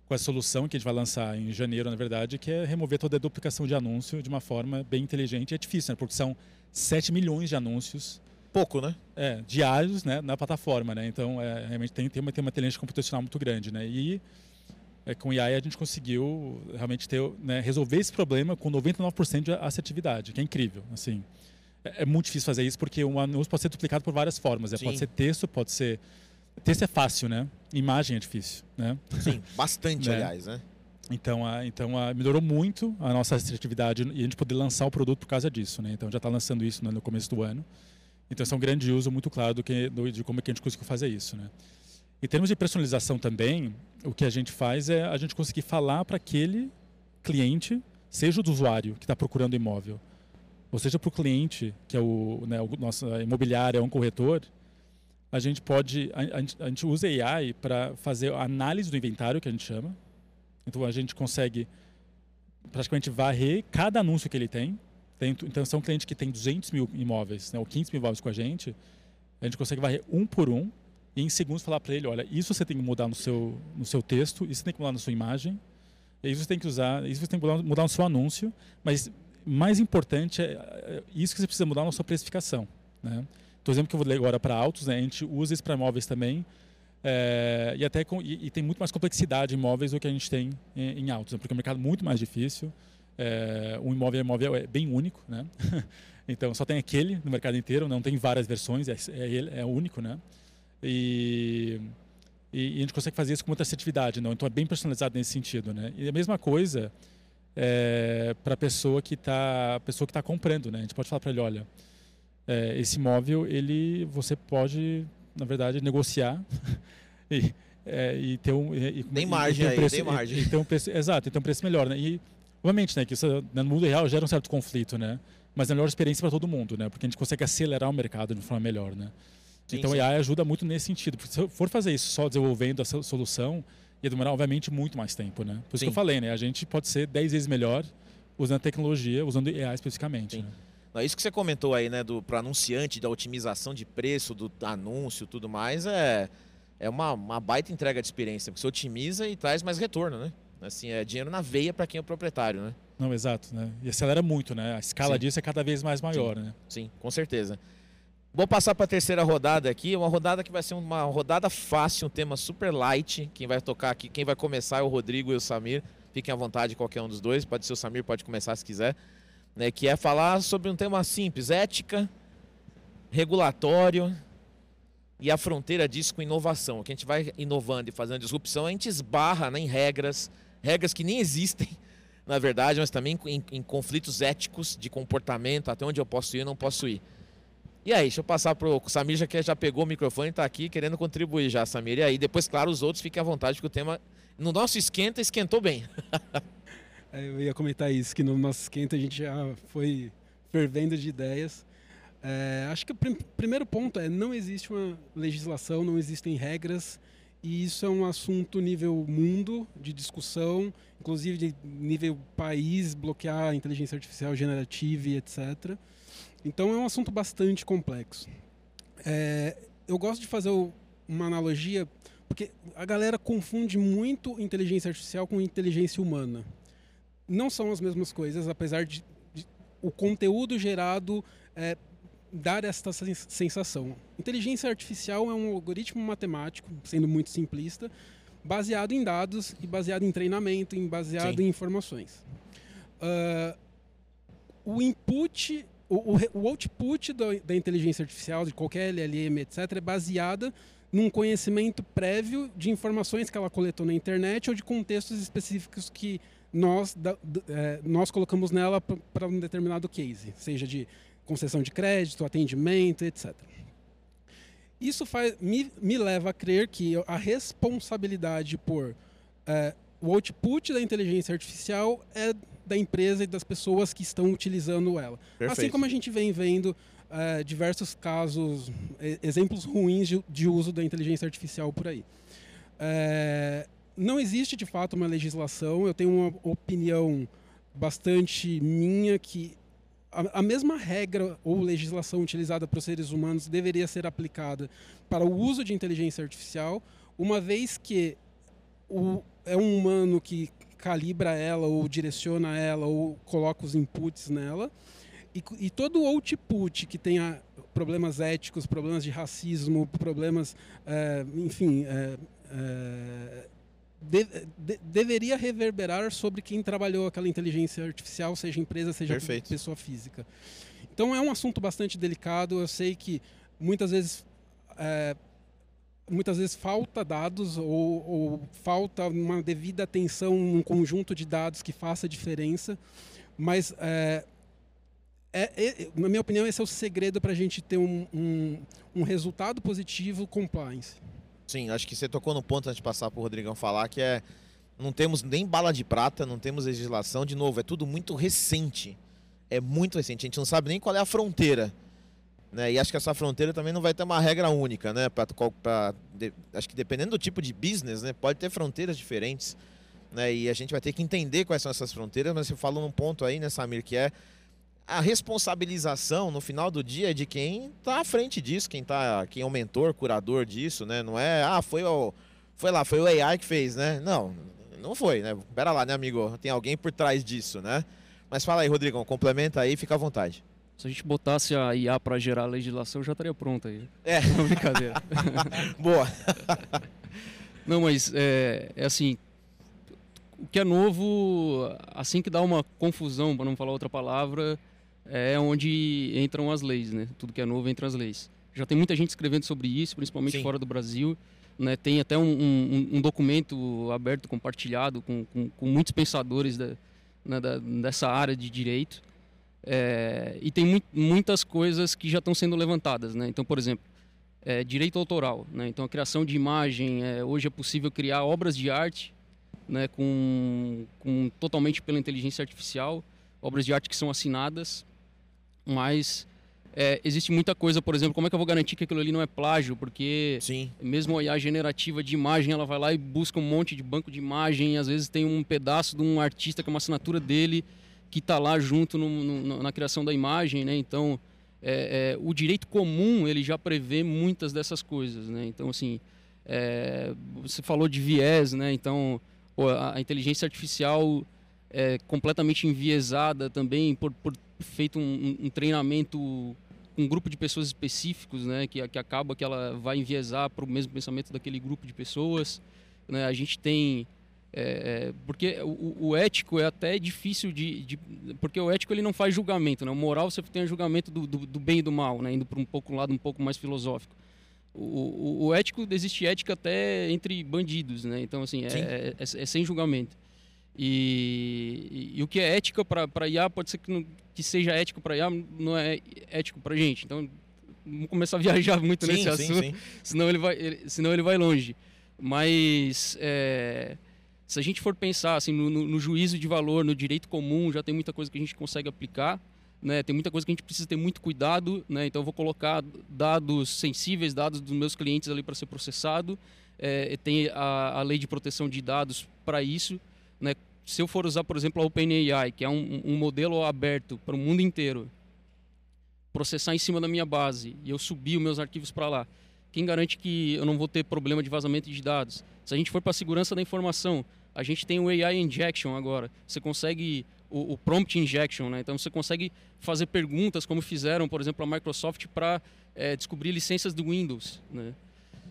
com a solução que a gente vai lançar em janeiro, na verdade, que é remover toda a duplicação de anúncio de uma forma bem inteligente. É difícil, né? Porque são 7 milhões de anúncios pouco, né? É, diários né, na plataforma, né? Então, é, realmente tem, tem, uma, tem uma inteligência computacional muito grande, né? E é, com AI a gente conseguiu realmente ter, né, resolver esse problema com 99% de assertividade, que é incrível, assim. É, é, muito difícil fazer isso porque um anúncio pode ser duplicado por várias formas. Né? Pode ser texto, pode ser... Texto é fácil, né? Imagem é difícil, né? Sim, bastante, né? aliás, né? Então, a, então a, melhorou muito a nossa assertividade e a gente poder lançar o produto por causa disso, né? Então já está lançando isso né, no começo do ano. Então, é um grande uso muito claro do que, do, de como é que a gente conseguiu fazer isso. Né? Em termos de personalização também, o que a gente faz é a gente conseguir falar para aquele cliente, seja o do usuário que está procurando imóvel, ou seja para o cliente, que é o, né, o nosso imobiliário, é um corretor, a gente pode, a, a, gente, usa AI para fazer a análise do inventário, que a gente chama. Então, a gente consegue praticamente varrer cada anúncio que ele tem, tem, então, são clientes que têm 200 mil imóveis, né, ou 500 mil imóveis com a gente, a gente consegue varrer um por um e em segundos falar para ele, olha, isso você tem que mudar no seu, no seu texto, isso você tem que mudar na sua imagem, isso você tem que usar, isso você tem que mudar, no seu anúncio, mas mais importante é, é isso que você precisa mudar na sua precificação. Né? Então, exemplo que eu vou ler agora para autos, né, a gente usa isso para imóveis também, é, e até com, e, e, tem muito mais complexidade em imóveis do que a gente tem em, em autos, né, porque é um mercado muito mais difícil, é, um imóvel é imóvel é bem único, né? então só tem aquele no mercado inteiro, não tem várias versões, é, é, é único, né? E, e, a gente consegue fazer isso com muita assertividade, não? Então é bem personalizado nesse sentido, né? E a mesma coisa é, para a pessoa que está pessoa que está comprando, né? A gente pode falar para ele, olha, é, esse imóvel ele você pode na verdade negociar e, é, e ter um e, tem margem um preço, aí, tem margem. E, e ter um preço, exato, e ter um preço melhor, né? E Obviamente, né, que isso né, no mundo real gera um certo conflito, né? Mas é a melhor experiência para todo mundo, né? Porque a gente consegue acelerar o mercado de forma melhor, né? Sim, então sim. a AI ajuda muito nesse sentido. Porque se eu for fazer isso só desenvolvendo a solução, ia demorar, obviamente, muito mais tempo, né? Por isso sim. que eu falei, né? A gente pode ser 10 vezes melhor usando a tecnologia, usando AI especificamente. Né? Não, isso que você comentou aí, né, do pro anunciante, da otimização de preço, do anúncio, tudo mais, é, é uma, uma baita entrega de experiência, porque você otimiza e traz mais retorno, né? Assim, é dinheiro na veia para quem é o proprietário, né? Não, exato, né? E acelera muito, né? A escala Sim. disso é cada vez mais maior, né? Sim, com certeza. Vou passar para a terceira rodada aqui, uma rodada que vai ser uma rodada fácil, um tema super light. Quem vai tocar aqui, quem vai começar é o Rodrigo e o Samir. Fiquem à vontade, qualquer um dos dois. Pode ser o Samir, pode começar se quiser. Né, que é falar sobre um tema simples: ética, regulatório e a fronteira disso com inovação. O que a gente vai inovando e fazendo disrupção, a gente esbarra né, em regras, regras que nem existem, na verdade, mas também em, em conflitos éticos de comportamento, até onde eu posso ir e não posso ir. E aí, deixa eu passar pro Samir, já que já pegou o microfone está aqui querendo contribuir já, Samir. E aí, depois, claro, os outros fiquem à vontade, porque o tema, no nosso esquenta, esquentou bem. É, Eu ia comentar isso, que no nosso esquenta a gente já foi fervendo de ideias. É, acho que o prim- primeiro ponto é não existe uma legislação, não existem regras e isso é um assunto nível mundo de discussão, inclusive de nível país, bloquear a inteligência artificial generativa e etc. Então é um assunto bastante complexo. É, eu gosto de fazer uma analogia porque a galera confunde muito inteligência artificial com inteligência humana não são as mesmas coisas, apesar de, de o conteúdo gerado é, dar esta sens- sensação. Inteligência artificial é um algoritmo matemático, sendo muito simplista, baseado em dados e baseado em treinamento, em baseado Sim. em informações. Ah, o input, o, o o output da, da inteligência artificial, de qualquer LLM, etc., é baseada num conhecimento prévio de informações que ela coletou na internet ou de contextos específicos que nós, da- eh, nós colocamos nela para um determinado case, seja de concessão de crédito, atendimento, etc. Isso faz, me, me leva a crer que a responsabilidade por eh, o output da inteligência artificial é da empresa e das pessoas que estão utilizando ela. Assim como a gente vem vendo eh, diversos casos, exemplos ruins de, de uso da inteligência artificial por aí. Eh, não existe de fato uma legislação, eu tenho uma opinião bastante minha que a, a mesma regra ou legislação utilizada para os seres humanos deveria ser aplicada para o uso de inteligência artificial, uma vez que o, é um humano que calibra ela ou direciona ela ou coloca os inputs nela e, e todo o output que tenha problemas éticos, problemas de racismo, problemas, eh, enfim, eh, eh, de- de- deveria reverberar sobre quem trabalhou aquela inteligência artificial, seja empresa, seja Perfeito. pessoa física. Então é um assunto bastante delicado. Eu sei que muitas vezes muitas vezes falta dados ou, ou falta uma devida atenção num conjunto de dados que faça diferença, mas é, é- é- na minha opinião esse é o segredo para a gente ter um, um, um resultado positivo compliance. Sim, acho que você tocou no ponto antes de passar para o Rodrigão falar, que é. Não temos nem bala de prata, não temos legislação. De novo, é tudo muito recente. É muito recente. A gente não sabe nem qual é a fronteira. Né? E acho que essa fronteira também não vai ter uma regra única, né? Pra, pra- de- acho que dependendo do tipo de business, né? Pode ter fronteiras diferentes. Né? E a gente vai ter que entender quais são essas fronteiras, mas você falou num ponto aí, né, Samir, que é a responsabilização no final do dia é de quem está à frente disso, quem tá, quem é o mentor, curador disso, né? Não é, ah, foi o foi lá, foi o AI que fez, né? Não, não foi, né? Pera lá, né, amigo? Tem alguém por trás disso, né? Mas fala aí, Rodrigão, complementa aí, fica à vontade. Se a gente botasse a IA para gerar legislação, já estaria pronta aí. É. Não, brincadeira. Boa. Não, mas é, é assim, o que é novo, assim que dá uma confusão, para não falar outra palavra, é onde entram as leis, né? Tudo que é novo entra as leis. Já tem muita gente escrevendo sobre isso, principalmente Sim. fora do Brasil. Né? Tem até um, um- um documento aberto, compartilhado com, com- com muitos pensadores da- né, da- dessa área de direito. É, e tem mui- muitas coisas que já estão sendo levantadas. Né? Então, por exemplo, é, direito autoral. Né? Então, a criação de imagem, é, hoje é possível criar obras de arte né, com, com totalmente pela inteligência artificial, obras de arte que são assinadas, mas é, existe muita coisa, por exemplo, como é que eu vou garantir que aquilo ali não é plágio? Porque Sim, mesmo a IA generativa de imagem, ela vai lá e busca um monte de banco de imagem, às vezes tem um pedaço de um artista que é uma assinatura dele, que está lá junto no, no, na criação da imagem, né? Então, é, é, o direito comum ele já prevê muitas dessas coisas, né? Então, assim, é, você falou de viés, né? Então, a, inteligência artificial é completamente enviesada também por, por feito um, um, treinamento um grupo de pessoas específicos, né? Que, que acaba que ela vai enviesar para o mesmo pensamento daquele grupo de pessoas. Né? A gente tem é, é, porque o, o, ético é até difícil de, de, porque o ético ele não faz julgamento né? O moral você tem o julgamento do, do, do bem e do mal né? Indo para um pouco um lado um pouco mais filosófico. O, o, o, ético existe ética até entre bandidos né? Então assim é, é, é, é, sem julgamento. E, e, e, o que é ética para IA pode ser que, não, que seja ético para IA não é ético para gente. Então vamos começar a viajar muito sim, nesse sim, assunto sim. senão ele vai ele, senão ele vai longe. Mas é, se a gente for pensar assim, no, no, juízo de valor, no direito comum, já tem muita coisa que a gente consegue aplicar. Né? Tem muita coisa que a gente precisa ter muito cuidado. Né? Então, eu vou colocar dados sensíveis, dados dos meus clientes ali para ser processado. É, tem a, a, lei de proteção de dados para isso. Né? Se eu for usar, por exemplo, a OpenAI, que é um, um modelo aberto para o mundo inteiro, processar em cima da minha base e eu subir os meus arquivos para lá, quem garante que eu não vou ter problema de vazamento de dados? Se a gente for para a segurança da informação, a gente tem o AI Injection agora. Você consegue o, o, Prompt Injection, né? Então você consegue fazer perguntas como fizeram, por exemplo, a Microsoft para é, descobrir licenças do Windows, né?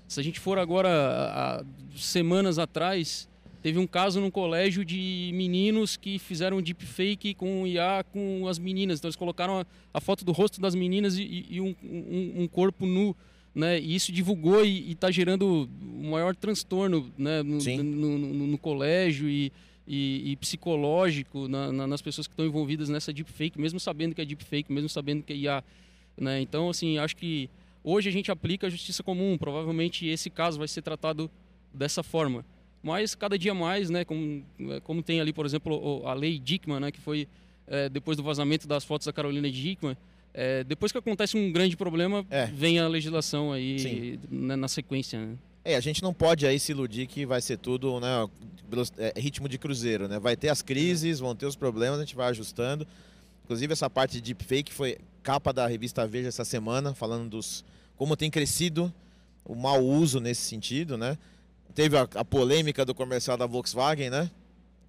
Se a gente for agora, semanas atrás, teve um caso num colégio de meninos que fizeram deepfake com IA com as meninas. Então eles colocaram a, a foto do rosto das meninas e, e um, um, um corpo nu né? E isso divulgou e está gerando o maior transtorno né? no, no, no, no colégio e, e, e psicológico na, na, nas pessoas que estão envolvidas nessa deepfake, mesmo sabendo que é deepfake, mesmo sabendo que é IA. Né? Então, assim, acho que hoje a gente aplica a justiça comum. Provavelmente esse caso vai ser tratado dessa forma. Mas cada dia mais, né, como, como tem ali, por exemplo, a lei Dickman, né, que foi é, depois do vazamento das fotos da Carolina Dickman, é, depois que acontece um grande problema, é. vem a legislação aí na, na, sequência. Né? É, a gente não pode aí se iludir que vai ser tudo né, é, ritmo de cruzeiro, né? Vai ter as crises, vão ter os problemas, a gente vai ajustando. Inclusive essa parte de deepfake foi capa da revista Veja essa semana, falando dos como tem crescido o mau uso nesse sentido, né? Teve a, a polêmica do comercial da Volkswagen, né?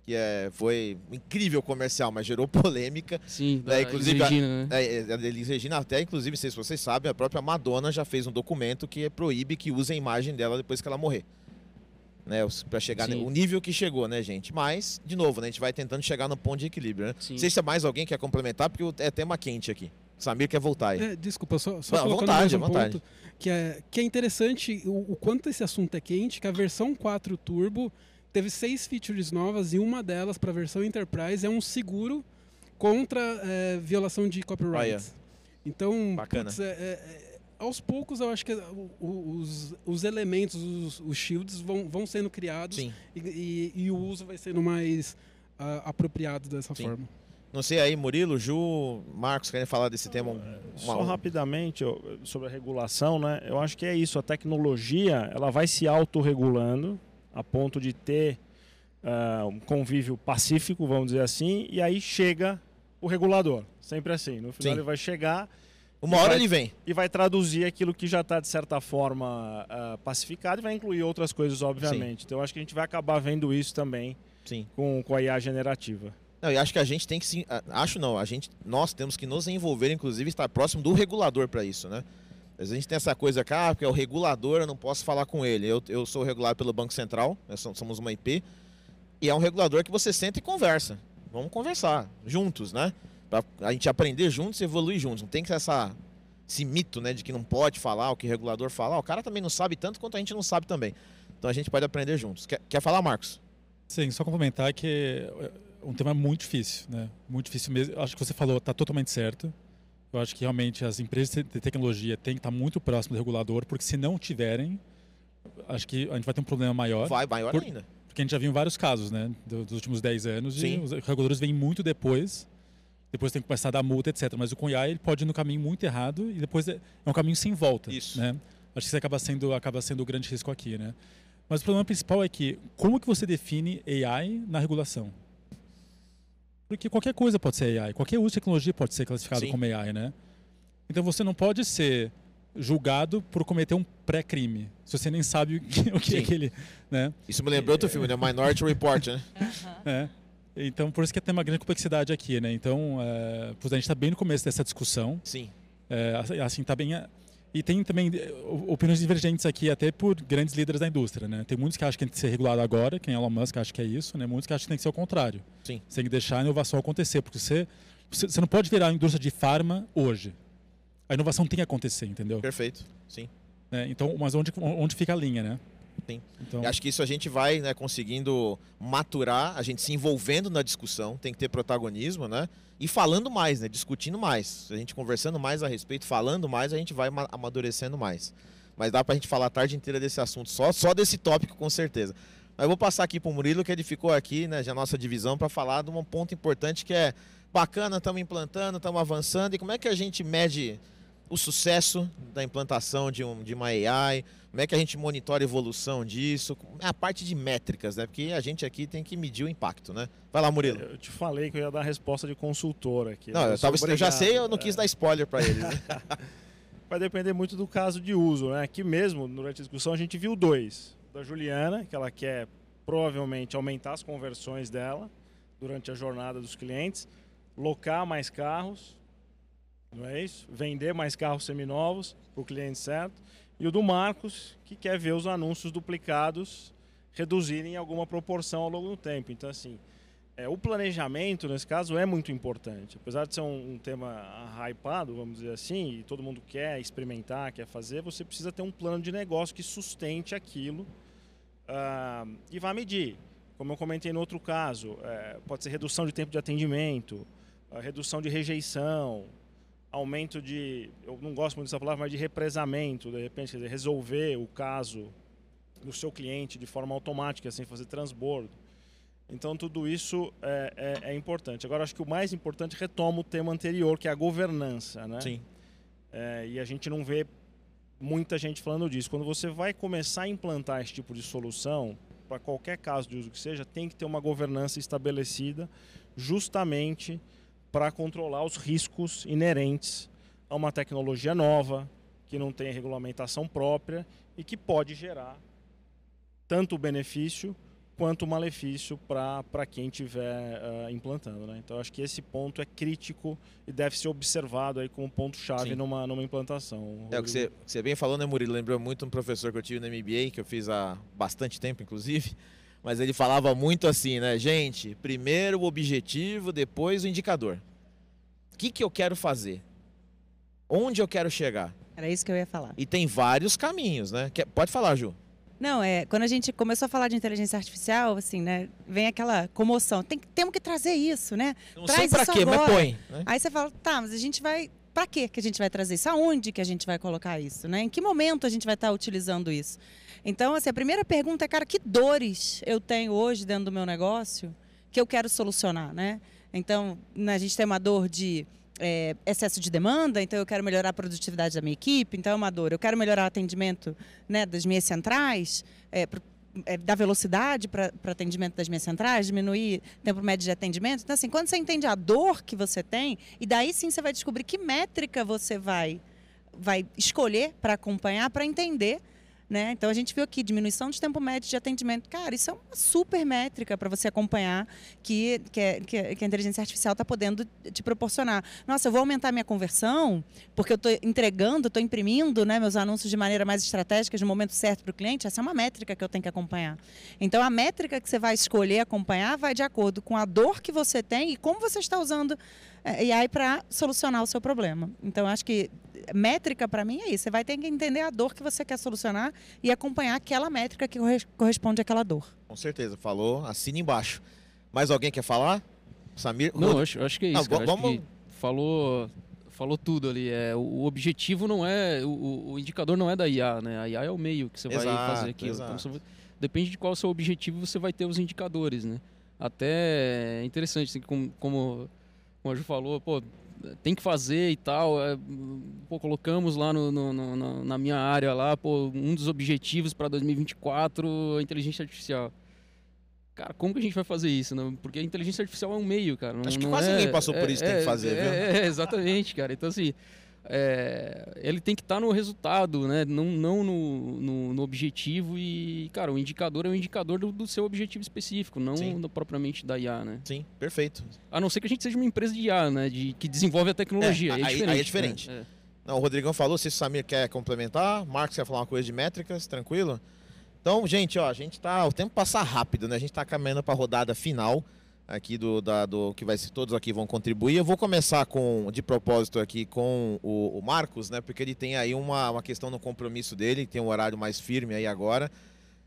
Que é, foi um incrível comercial, mas gerou polêmica. Sim, né? inclusive Regina, né? É, é, a Elis Regina, até inclusive, não sei se vocês sabem, a própria Madonna já fez um documento que proíbe que use a imagem dela depois que ela morrer. Né, para chegar no nível que chegou, né, gente? Mas, de novo, né, a gente vai tentando chegar no ponto de equilíbrio, né? Sim. Não sei se mais alguém quer complementar, porque é tema quente aqui. Samir quer voltar aí. É, desculpa, só, só Não, vontade, um vontade. ponto, que é, que é interessante o, o quanto esse assunto é quente, que a versão 4 Turbo teve seis features novas e uma delas para a versão Enterprise é um seguro contra é, violação de copyright. Ah, Então, Bacana. Putz, é, é, é, aos poucos eu acho que os, os elementos, os, os shields vão, vão sendo criados e, e, e, o uso vai sendo mais uh, apropriado dessa Sim. forma. Não sei aí, Murilo, Ju, Marcos, querem falar desse tema? Uma... Só rapidamente sobre a regulação, né? Eu acho que é isso. A tecnologia, ela vai se autorregulando a ponto de ter uh, um convívio pacífico, vamos dizer assim, e aí chega o regulador. Sempre assim. No final Sim. ele vai chegar. Uma hora vai, ele vem. E vai traduzir aquilo que já está, de certa forma, uh, pacificado e vai incluir outras coisas, obviamente. Sim. Então eu acho que a gente vai acabar vendo isso também Sim. Com, com a IA generativa. Não, e acho que a gente tem que se. Acho não, a gente, nós temos que nos envolver, inclusive, estar próximo do regulador para isso, né? A gente tem essa coisa cá, ah, porque é o regulador, eu não posso falar com ele. Eu, eu sou regulado pelo Banco Central, somos uma IP, e é um regulador que você senta e conversa. Vamos conversar juntos, né? Pra a gente aprender juntos e evoluir juntos. Não tem que ser essa, esse mito, né, de que não pode falar o que o regulador fala. O cara também não sabe tanto quanto a gente não sabe também. Então a gente pode aprender juntos. Quer, quer falar, Marcos? Sim, só complementar que é um tema muito difícil, né? Muito difícil mesmo. Acho que você falou, está totalmente certo. Eu acho que realmente as empresas de tecnologia têm que estar muito próximo do regulador, porque se não tiverem, acho que a gente vai ter um problema maior. Vai, maior por, ainda. Porque a gente já viu vários casos, né, dos últimos 10 anos, Sim. e os reguladores vêm muito depois, depois tem que começar a dar multa, etc. Mas o CONHAI ele pode ir no caminho muito errado e depois é, é um caminho sem volta. Isso. Né? Acho que isso acaba sendo, acaba sendo o grande risco aqui, né? Mas o problema principal é que como que você define AI na regulação? Porque qualquer coisa pode ser AI, qualquer uso de tecnologia pode ser classificado Sim. como AI, né? Então você não pode ser julgado por cometer um pré-crime, se você nem sabe o que, o que é aquele, né? Isso me lembrou outro filme, né? Minority Report, né? É. Então, por isso que tem uma grande complexidade aqui, né? Então, é, pois a gente está bem no começo dessa discussão. Sim. É, assim, tá bem. E tem também eh, opiniões divergentes aqui, até por grandes líderes da indústria, né? Tem muitos que acham que tem que ser regulado agora, quem é Elon Musk acha que é isso, né? Muitos que acham que tem que ser o contrário. Sim. Você tem que deixar a inovação acontecer, porque você, você não pode virar a indústria de farma hoje. A inovação tem que acontecer, entendeu? Perfeito. Sim. Né? Então, mas onde, onde fica a linha, né? Sim. Então, acho que isso a gente vai né, conseguindo maturar, a gente se envolvendo na discussão, tem que ter protagonismo, né? E falando mais, né? Discutindo mais. A gente conversando mais a respeito, falando mais, a gente vai ma- amadurecendo mais. Mas dá pra gente falar a tarde inteira desse assunto, só, só desse tópico, com certeza. Mas eu vou passar aqui pro Murilo, que ele ficou aqui, né, já nossa divisão, para falar de um ponto importante que é bacana, estamos implantando, estamos avançando. E como é que a gente mede o sucesso da implantação de, um, de uma AI? Como é que a gente monitora a evolução disso? A parte de métricas, né? Porque a gente aqui tem que medir o impacto, né? Vai lá, Murilo. Eu te falei que eu ia dar a resposta de consultor aqui. Não, né? eu, tava, eu já sei, eu não quis É, dar spoiler para ele. Né? Vai depender muito do caso de uso, né? Aqui mesmo, durante a discussão, a gente viu dois. Da Juliana, que ela quer provavelmente aumentar as conversões dela durante a jornada dos clientes, locar mais carros, não é isso? Vender mais carros seminovos para o cliente certo. E o do Marcos, que quer ver os anúncios duplicados reduzirem em alguma proporção ao longo do tempo. Então, assim, é, o planejamento, nesse caso, é muito importante. Apesar de ser um, um tema hypado, vamos dizer assim, e todo mundo quer experimentar, quer fazer, você precisa ter um plano de negócio que sustente aquilo ah, e vá medir. Como eu comentei no outro caso, é, pode ser redução de tempo de atendimento, a redução de rejeição, aumento de, eu não gosto muito dessa palavra, mas de represamento, de repente, quer dizer, resolver o caso do seu cliente de forma automática, sem fazer transbordo. Então, tudo isso é, é- é importante. Agora, acho que o mais importante retoma o tema anterior, que é a governança. Né? Sim. É, e a gente não vê muita gente falando disso. Quando você vai começar a implantar esse tipo de solução, para qualquer caso de uso que seja, tem que ter uma governança estabelecida justamente para controlar os riscos inerentes a uma tecnologia nova, que não tem regulamentação própria e que pode gerar tanto benefício quanto malefício para quem estiver implantando. Né? Então, acho que esse ponto é crítico e deve ser observado aí como ponto-chave numa, numa implantação. É o que você, que você bem falou, né, Murilo? Lembrou muito um professor que eu tive no MBA, que eu fiz há bastante tempo, inclusive. Mas ele falava muito assim, né? Gente, primeiro o objetivo, depois o indicador. O que, que eu quero fazer? Onde eu quero chegar? Era isso que eu ia falar. E tem vários caminhos, né? Pode falar, Ju. Não, é, quando a gente começou a falar de inteligência artificial, assim, né, vem aquela comoção. Tem, que- temos que trazer isso, né? Não Traz sei pra quê, mas agora. põe. Né? Aí você fala, tá, mas a gente vai. Pra quê que a gente vai trazer isso? Aonde que a gente vai colocar isso? Né? Em que momento a gente vai estar utilizando isso? Então, assim, a primeira pergunta é, cara, que dores eu tenho hoje dentro do meu negócio que eu quero solucionar, né? Então, né, a gente tem uma dor de é, excesso de demanda, então eu quero melhorar a produtividade da minha equipe, então é uma dor. Eu quero melhorar o atendimento né, das minhas centrais, é, pro- é, dar velocidade para atendimento das minhas centrais, diminuir tempo médio de atendimento. Então, assim, quando você entende a dor que você tem, e daí sim você vai descobrir que métrica você vai, vai escolher para acompanhar, para entender. Né? Então a gente viu aqui diminuição de tempo médio de atendimento. Cara, isso é uma super métrica para você acompanhar que, que, é- que é- que a inteligência artificial está podendo te proporcionar. Nossa, eu vou aumentar minha conversão porque eu estou entregando, estou imprimindo né, meus anúncios de maneira mais estratégica, no momento certo para o cliente. Essa é uma métrica que eu tenho que acompanhar. Então a métrica que você vai escolher acompanhar vai de acordo com a dor que você tem e como você está usando eh, AI para solucionar o seu problema. Então acho que métrica para mim é isso. Você vai ter que entender a dor que você quer solucionar e acompanhar aquela métrica que corres- corresponde àquela dor. Com certeza, falou, assina embaixo. Mais alguém quer falar? Samir? Não, acho, eu acho que é Ah, isso. Acho vamos- que falou, falou tudo ali. É, o, objetivo não é. O, o indicador não é da IA, né? A IA é o meio que você vai Exato, fazer aquilo. Então, exato. você vai- depende de qual é o seu objetivo, você vai ter os indicadores, né? Até é interessante, assim, como, como, como a Ju falou, pô, tem que fazer e tal. é, pô, colocamos lá no, no- no- na- minha área lá, pô, um dos objetivos para 2024 a inteligência artificial. cara, como que a gente vai fazer isso? Não? Porque a inteligência artificial é um meio, cara. Não, Acho que não quase é- ninguém passou por isso, tem que fazer, viu? é, exatamente, cara. Então, assim, é, ele tem que estar no resultado, né? Não, não no, no, no objetivo e, cara, o indicador é um indicador do, do seu objetivo específico, não do- propriamente da IA, né? Sim, perfeito. A não ser que a gente seja uma empresa de IA, né? De, que desenvolve a tecnologia. É, aí, aí- é aí é diferente. diferente. né? É. Não, o Rodrigão falou, se o Samir quer complementar, Marcos quer falar uma coisa de métricas, tranquilo? Então, gente, ó, a gente tá. O tempo passa rápido, né? A gente tá caminhando para a rodada final aqui do, da, do que vai ser. Todos aqui vão contribuir. Eu vou começar com, de propósito aqui com o, o Marcos, né? Porque ele tem aí uma, uma questão no compromisso dele, tem um horário mais firme aí agora.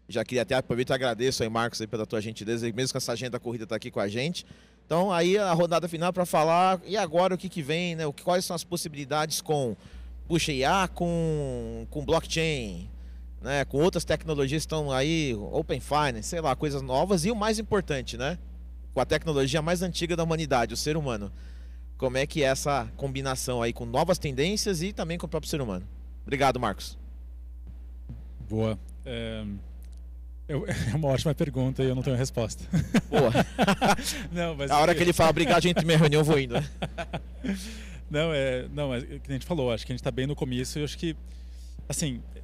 Já queria até aproveitar e agradeço aí, Marcos, aí, pela tua gentileza, mesmo com essa agenda corrida tá aqui com a gente. Então, aí a rodada final para falar, e agora o que, que vem, né? Quais são as possibilidades com puxa IA, com, com blockchain, né? Com outras tecnologias que estão aí, Open Finance, sei lá, coisas novas. E o mais importante, né? Com a tecnologia mais antiga da humanidade, o ser humano. Como é que é essa combinação aí com novas tendências e também com o próprio ser humano? Obrigado, Marcos. Boa. É, eu- é uma ótima pergunta e eu não tenho resposta. Boa. não, mas A hora que ele fala, obrigado, gente, minha reunião, eu vou indo. Não, é, não, mas o que a gente falou, acho que a gente está bem no começo e acho que, assim, é,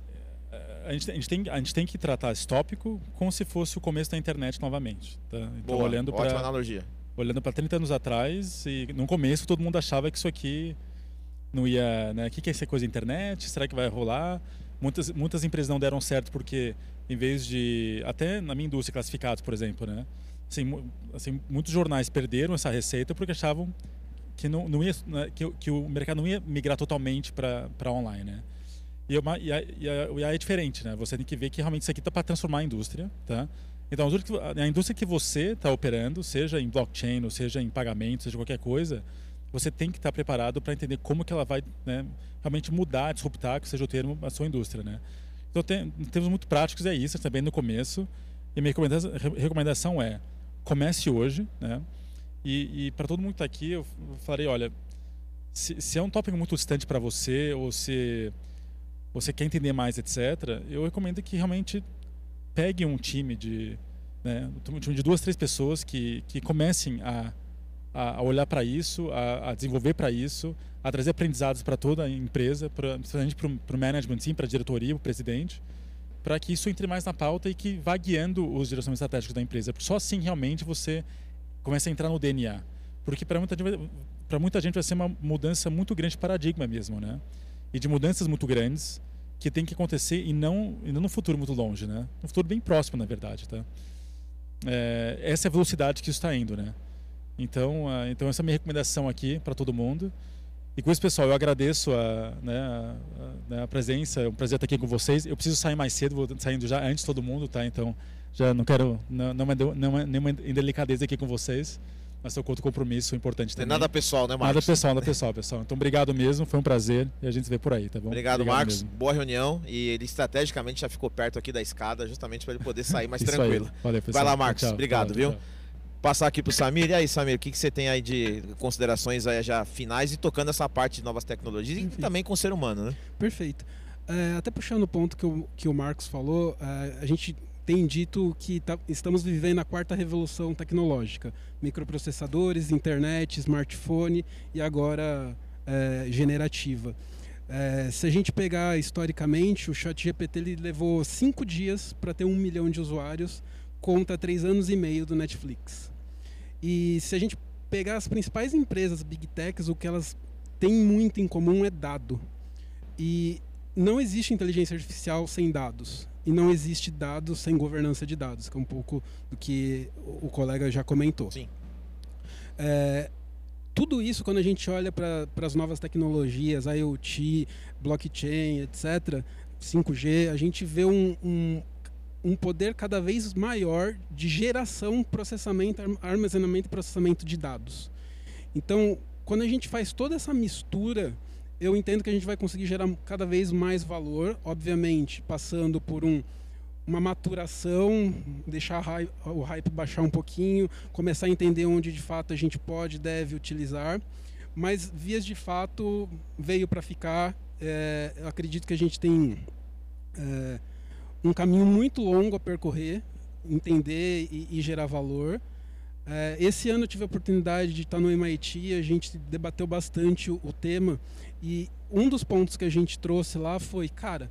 a gente, a, gente tem, a gente tem que tratar esse tópico como se fosse o começo da internet novamente. Tá? Então, Boa, olhando ótima para analogia. olhando para 30 anos atrás e no começo todo mundo achava que isso aqui não ia, né? O que que é essa coisa internet? Será que vai rolar? Muitas muitas empresas não deram certo porque em vez de até na minha indústria classificados, por exemplo, né? Assim, assim, muitos jornais perderam essa receita porque achavam que não, não ia né, que, que o mercado não ia migrar totalmente para para online, né? E, é uma- e, a, e, a, o IA é diferente, né? Você tem que ver que realmente isso aqui está para transformar a indústria, tá? Então, a indústria que- a você está operando, seja em blockchain, ou seja em pagamento, seja qualquer coisa, você tem que estar preparado para entender como que ela vai né, realmente mudar, disruptar, que seja o termo, a sua indústria, né? Então, tem, em termos muito práticos é isso, também no começo. E a minha recomendação, re- recomendação é, comece hoje, né? E, e para todo mundo que está aqui, eu falei, olha, se, se é um tópico muito distante para você, ou se você quer entender mais, etc., eu recomendo que realmente pegue um time de, né, um time de duas, três pessoas que, que comecem a, a olhar para isso, a, a desenvolver para isso, a trazer aprendizados para toda a empresa, principalmente para o management, sim, para a diretoria, o presidente, para que isso entre mais na pauta e que vá guiando os direções estratégicos da empresa. Porque só assim realmente você começa a entrar no DNA. Porque para muita, muita gente vai ser uma mudança muito grande de paradigma mesmo, né? E de mudanças muito grandes que tem que acontecer e não, e não no futuro muito longe, né? No futuro bem próximo, na verdade, tá? É, essa é a velocidade que isso está indo, né? Então, ah, então essa é a minha recomendação aqui para todo mundo. E com isso, pessoal, eu agradeço a, né, a, a- né, a presença, é um prazer estar aqui com vocês. Eu preciso sair mais cedo, vou saindo já antes de todo mundo, tá? Então, já não quero não, não, é- não, é nenhuma indelicadeza aqui com vocês, mas eu conto compromisso importante Tem também. nada pessoal, né, Nada Marcos? pessoal, nada pessoal, pessoal. Então, obrigado mesmo, foi um prazer e a gente se vê por aí, tá bom? Obrigado, Marcos. mesmo. Boa reunião. E ele estrategicamente já ficou perto aqui da escada, justamente para ele poder sair mais Isso aí. tranquilo. Valeu, pessoal. Vai lá, Marcos. Tchau, Obrigado, tchau, viu? tchau. Passar aqui pro Samir. E aí, Samir, o que, que você tem aí de considerações aí já finais e tocando essa parte de novas tecnologias e também com o ser humano, né? Perfeito. É, até puxando o ponto que o, que o Marcos falou, é, a gente tem dito que tá- estamos vivendo a quarta revolução tecnológica. Microprocessadores, internet, smartphone e agora é, generativa. É, se a gente pegar historicamente, o ChatGPT ele levou cinco dias para ter um milhão de usuários, conta três anos e meio do Netflix. E se a gente pegar as principais empresas, Big Techs, o que elas têm muito em comum é dado. E não existe inteligência artificial sem dados. E não existe dados sem governança de dados, que é um pouco do que o colega já comentou. Sim. É, tudo isso, quando a gente olha para as novas tecnologias, IoT, blockchain, etc., 5G, a gente vê um, um, um poder cada vez maior de geração, processamento, arm- armazenamento e processamento de dados. Então, quando a gente faz toda essa mistura, eu entendo que a gente vai conseguir gerar cada vez mais valor, obviamente, passando por um, uma maturação, deixar o hype baixar um pouquinho, começar a entender onde de fato a gente pode, deve utilizar. Mas, vias de fato, veio para ficar. É, eu acredito que a gente tem é, um caminho muito longo a percorrer. entender e, e gerar valor. É, esse ano eu tive a oportunidade de estar no MIT, a gente debateu bastante o, o tema e um dos pontos que a gente trouxe lá foi, cara,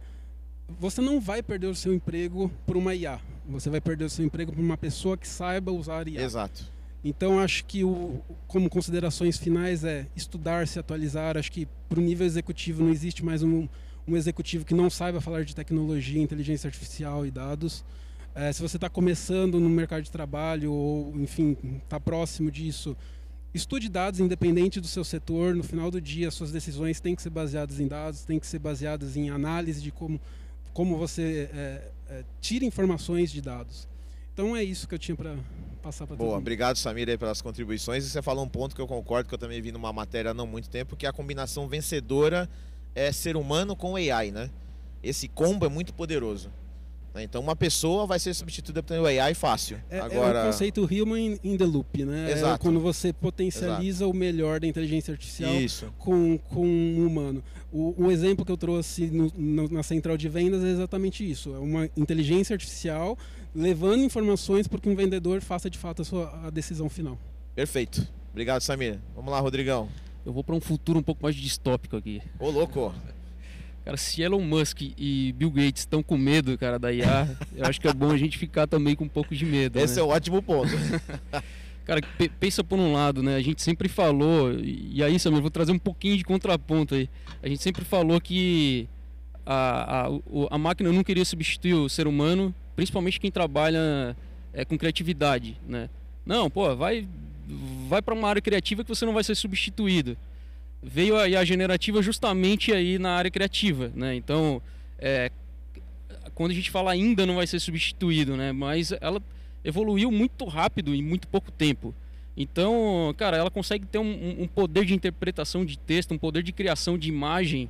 você não vai perder o seu emprego por uma IA. Você vai perder o seu emprego por uma pessoa que saiba usar IA. Exato. Então acho que o, como considerações finais é estudar, se atualizar. Acho que para o nível executivo não existe mais um, um executivo que não saiba falar de tecnologia, inteligência artificial e dados. É, se você está começando no mercado de trabalho ou, enfim, está próximo disso, estude dados independente do seu setor. No final do dia, suas decisões têm que ser baseadas em dados, têm que ser baseadas em análise de como, como você é, é, tira informações de dados. Então é isso que eu tinha para passar para Boa, obrigado Samir aí pelas contribuições. E você falou um ponto que eu concordo, que eu também vi numa matéria há não muito tempo, que a combinação vencedora é ser humano com AI, né? Esse combo é muito poderoso. Né? Então uma pessoa vai ser substituída pelo AI fácil. É, Agora... é o conceito human in the loop, né? Exato. É quando você potencializa Exato. o melhor da inteligência artificial Isso. com, com um humano. O, o exemplo que eu trouxe no, no, na central de vendas é exatamente isso. É uma inteligência artificial levando informações para que um vendedor faça de fato a sua a decisão final. Perfeito. Obrigado, Samir. Vamos lá, Rodrigão. Eu vou para um futuro um pouco mais distópico aqui. Ô, louco. Cara, se Elon Musk e Bill Gates estão com medo, cara, da IA, eu acho que é bom a gente ficar também com um pouco de medo. Esse né? é um ótimo ponto. Cara, pe- pensa por um lado, né? A gente sempre falou, e aí, Samir, vou trazer um pouquinho de contraponto aí. A gente sempre falou que a, a, o- a máquina não queria substituir o ser humano, principalmente quem trabalha é, com criatividade, né? Não, pô, vai, vai para uma área criativa que você não vai ser substituído. Veio a IA generativa justamente aí na área criativa, né? Então, é, quando a gente fala ainda não vai ser substituído, né? Mas ela evoluiu muito rápido em muito pouco tempo. Então, cara, ela consegue ter um, um poder de interpretação de texto, um poder de criação de imagem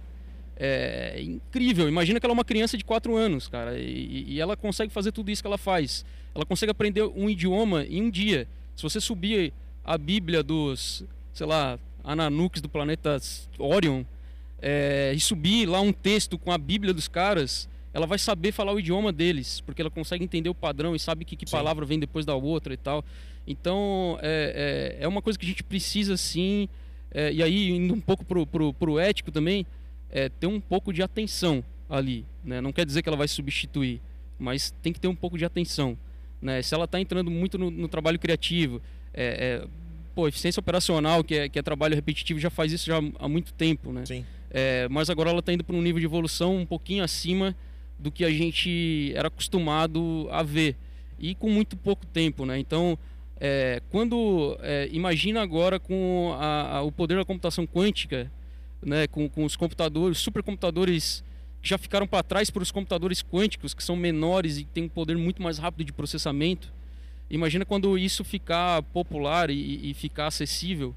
é, incrível. Imagina que ela é uma criança de 4 anos, cara, e, e ela consegue fazer tudo isso que ela faz. Ela consegue aprender um idioma em um dia. Se você subir a Bíblia dos, sei lá, Ananuks do planeta Orion é, e subir lá um texto com a Bíblia dos caras, ela vai saber falar o idioma deles, porque ela consegue entender o padrão e sabe que, que Sim. palavra vem depois da outra e tal. Então, é, é, é uma coisa que a gente precisa sim, é, e aí indo um pouco pro, pro, pro ético também, é, ter um pouco de atenção ali. Né? Não quer dizer que ela vai substituir, mas tem que ter um pouco de atenção. Né? Se ela está entrando muito no, no trabalho criativo, é, é, pô, eficiência operacional, que é, que é trabalho repetitivo, já faz isso já há muito tempo. Né? Sim. É, mas agora ela está indo para um nível de evolução um pouquinho acima do que a gente era acostumado a ver e com muito pouco tempo, né? Então, é, quando é, imagina agora com a- a- o poder da computação quântica, né? Com, com os computadores, supercomputadores que já ficaram para trás para os computadores quânticos que são menores e têm um poder muito mais rápido de processamento. Imagina quando isso ficar popular e, e ficar acessível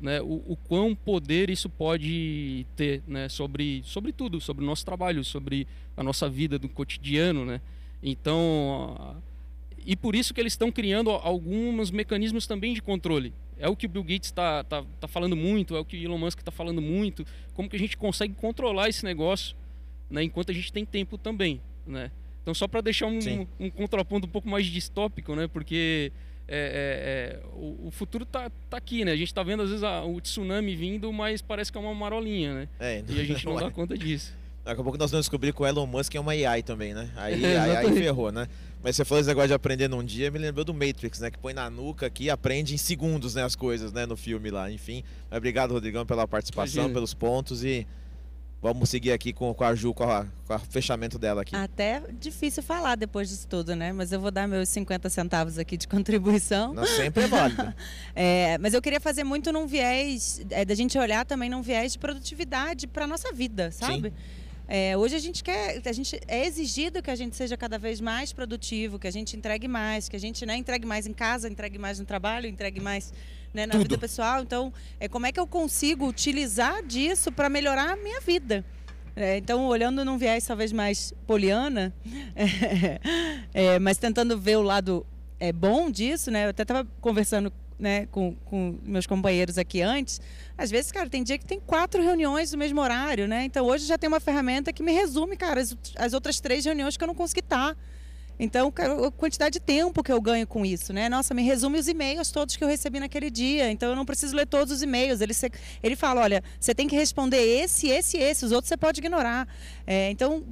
né, o, o quão poder isso pode ter né, sobre, sobre tudo, sobre o nosso trabalho, sobre a nossa vida do cotidiano. Né? Então, e por isso que eles estão criando alguns mecanismos também de controle. É o que o Bill Gates está tá, tá falando muito, é o que o Elon Musk está falando muito, como que a gente consegue controlar esse negócio né, enquanto a gente tem tempo também. Né? Então, só para deixar um, um contraponto um pouco mais distópico, né, porque é, é, é, o, o futuro tá, tá aqui, né? A gente tá vendo às vezes a- o tsunami vindo, mas parece que é uma marolinha, né? É, E a gente não dá conta disso. Daqui a pouco nós vamos descobrir que o Elon Musk é uma AI também, né? Aí, É, aí, aí ferrou, né? Mas você falou esse negócio de aprender num dia, me lembrou do Matrix, né? Que põe na nuca aqui e aprende em segundos, né? As coisas, né? No filme lá, enfim. Mas obrigado, Rodrigão, pela participação, Imagina. pelos pontos e vamos seguir aqui com, com a Ju, com, a- com o fechamento dela aqui. Até difícil falar depois disso tudo, né? Mas eu vou dar meus 50 centavos aqui de contribuição. Não, sempre é válido. É, mas eu queria fazer muito num viés, é, da gente olhar também num viés de produtividade para nossa vida, sabe? É, hoje a gente quer, a gente é exigido que a gente seja cada vez mais produtivo, que a gente entregue mais, que a gente né, entregue mais em casa, entregue mais no trabalho, entregue mais né, na Tudo. vida pessoal. Então, é como é que eu consigo utilizar disso para melhorar a minha vida? É, então, olhando num viés talvez mais poliana, é, mas tentando ver o lado é, bom disso, né? Eu até estava conversando né, com, com meus companheiros aqui antes. Às vezes, cara, tem dia que tem quatro reuniões no mesmo horário, né? Então, hoje já tem uma ferramenta que me resume, cara, as, as outras três reuniões que eu não consegui estar. Então, a quantidade de tempo que eu ganho com isso, né? Nossa, me resume os e-mails todos que eu recebi naquele dia. Então, eu não preciso ler todos os e-mails. Ele, ele fala, olha, você tem que responder esse, esse, esse. Os outros você pode ignorar. É, então,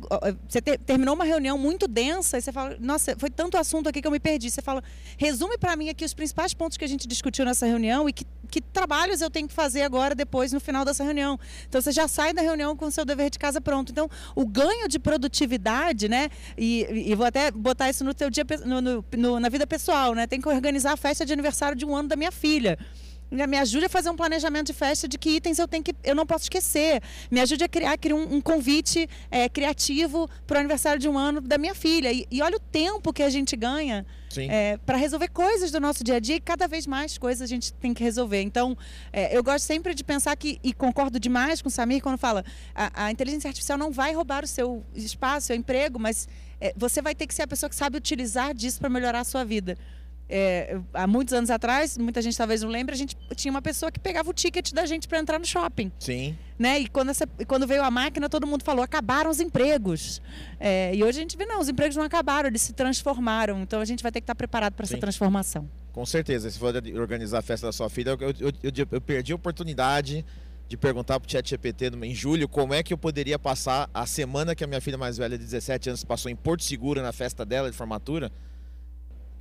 você te, terminou uma reunião muito densa e você fala, nossa, foi tanto assunto aqui que eu me perdi. Você fala, resume para mim aqui os principais pontos que a gente discutiu nessa reunião e que, que trabalhos eu tenho que fazer agora, depois, no final dessa reunião. Então, você já sai da reunião com o seu dever de casa pronto. Então, o ganho de produtividade, né? E, e vou até botar isso no teu dia no, no, no, na vida pessoal, né? Tem que organizar a festa de aniversário de um ano da minha filha. Me ajude a fazer um planejamento de festa de que itens eu tenho que eu não posso esquecer. Me ajude a criar, criar um, um convite é, criativo para o aniversário de um ano da minha filha. E, e olha o tempo que a gente ganha é, para resolver coisas do nosso dia a dia e cada vez mais coisas a gente tem que resolver. Então, é, eu gosto sempre de pensar que, e concordo demais com o Samir quando fala, a, a inteligência artificial não vai roubar o seu espaço, o seu emprego, mas é, você vai ter que ser a pessoa que sabe utilizar disso para melhorar a sua vida. É, há muitos anos atrás, muita gente talvez não lembre, a gente tinha uma pessoa que pegava o ticket da gente para entrar no shopping. Sim. Né? E quando, essa, quando veio a máquina, todo mundo falou: acabaram os empregos. É, e hoje a gente vê: não, os empregos não acabaram, eles se transformaram. Então a gente vai ter que estar preparado para essa transformação. Com certeza. Se for organizar a festa da sua filha, eu, eu, eu, eu perdi a oportunidade de perguntar para o ChatGPT em julho como é que eu poderia passar a semana que a minha filha mais velha, de 17 anos, passou em Porto Seguro na festa dela de formatura.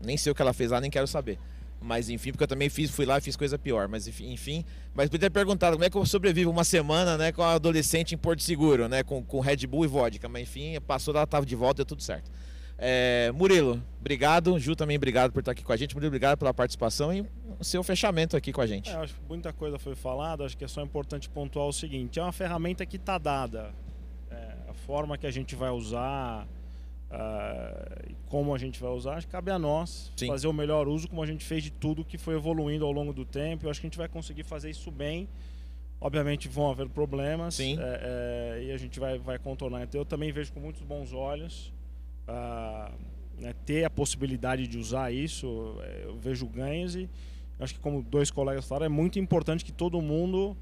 Nem sei o que ela fez lá, nem quero saber. Mas enfim, porque eu também fiz, fui lá e fiz coisa pior. Mas enfim, mas podia ter perguntado como é que eu sobrevivo uma semana, né, com a adolescente em Porto Seguro, né, com, com Red Bull e vodka. Mas enfim, passou, ela estava de volta, deu tudo certo. É, Murilo, obrigado. Ju também obrigado por estar aqui com a gente. Murilo, obrigado pela participação e o seu fechamento aqui com a gente. É, acho que muita coisa foi falada, acho que é só importante pontuar o seguinte: é uma ferramenta que está dada. É, a forma que a gente vai usar, uh, como a gente vai usar, cabe a nós Sim. fazer o melhor uso, como a gente fez de tudo que foi evoluindo ao longo do tempo. Eu acho que a gente vai conseguir fazer isso bem. Obviamente vão haver problemas é, é, e a gente vai, vai contornar. Então eu também vejo com muitos bons olhos. Uh, né, ter a possibilidade de usar isso, é, eu vejo ganhos e acho que como dois colegas falaram, é muito importante que todo mundo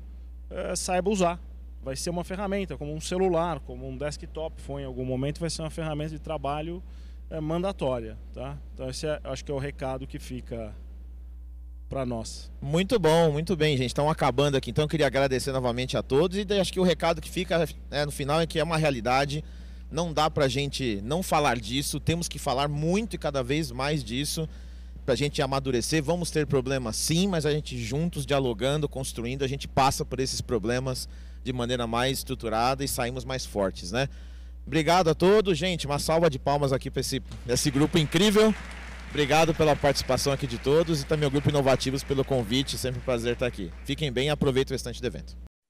é, saiba usar. Vai ser uma ferramenta, como um celular, como um desktop foi em algum momento, vai ser uma ferramenta de trabalho é, mandatória, tá? Então esse é, acho que é o recado que fica para nós. Muito bom, muito bem, gente. Estão acabando aqui, então eu queria agradecer novamente a todos e acho que o recado que fica né, no final é que é uma realidade. Não dá para a gente não falar disso, temos que falar muito e cada vez mais disso para a gente amadurecer. Vamos ter problemas sim, mas a gente juntos, dialogando, construindo, a gente passa por esses problemas de maneira mais estruturada e saímos mais fortes, né? Obrigado a todos, gente. Uma salva de palmas aqui para esse, esse grupo incrível. Obrigado pela participação aqui de todos e também ao Grupo Inovativos pelo convite. Sempre um prazer estar aqui. Fiquem bem e aproveitem o restante do evento.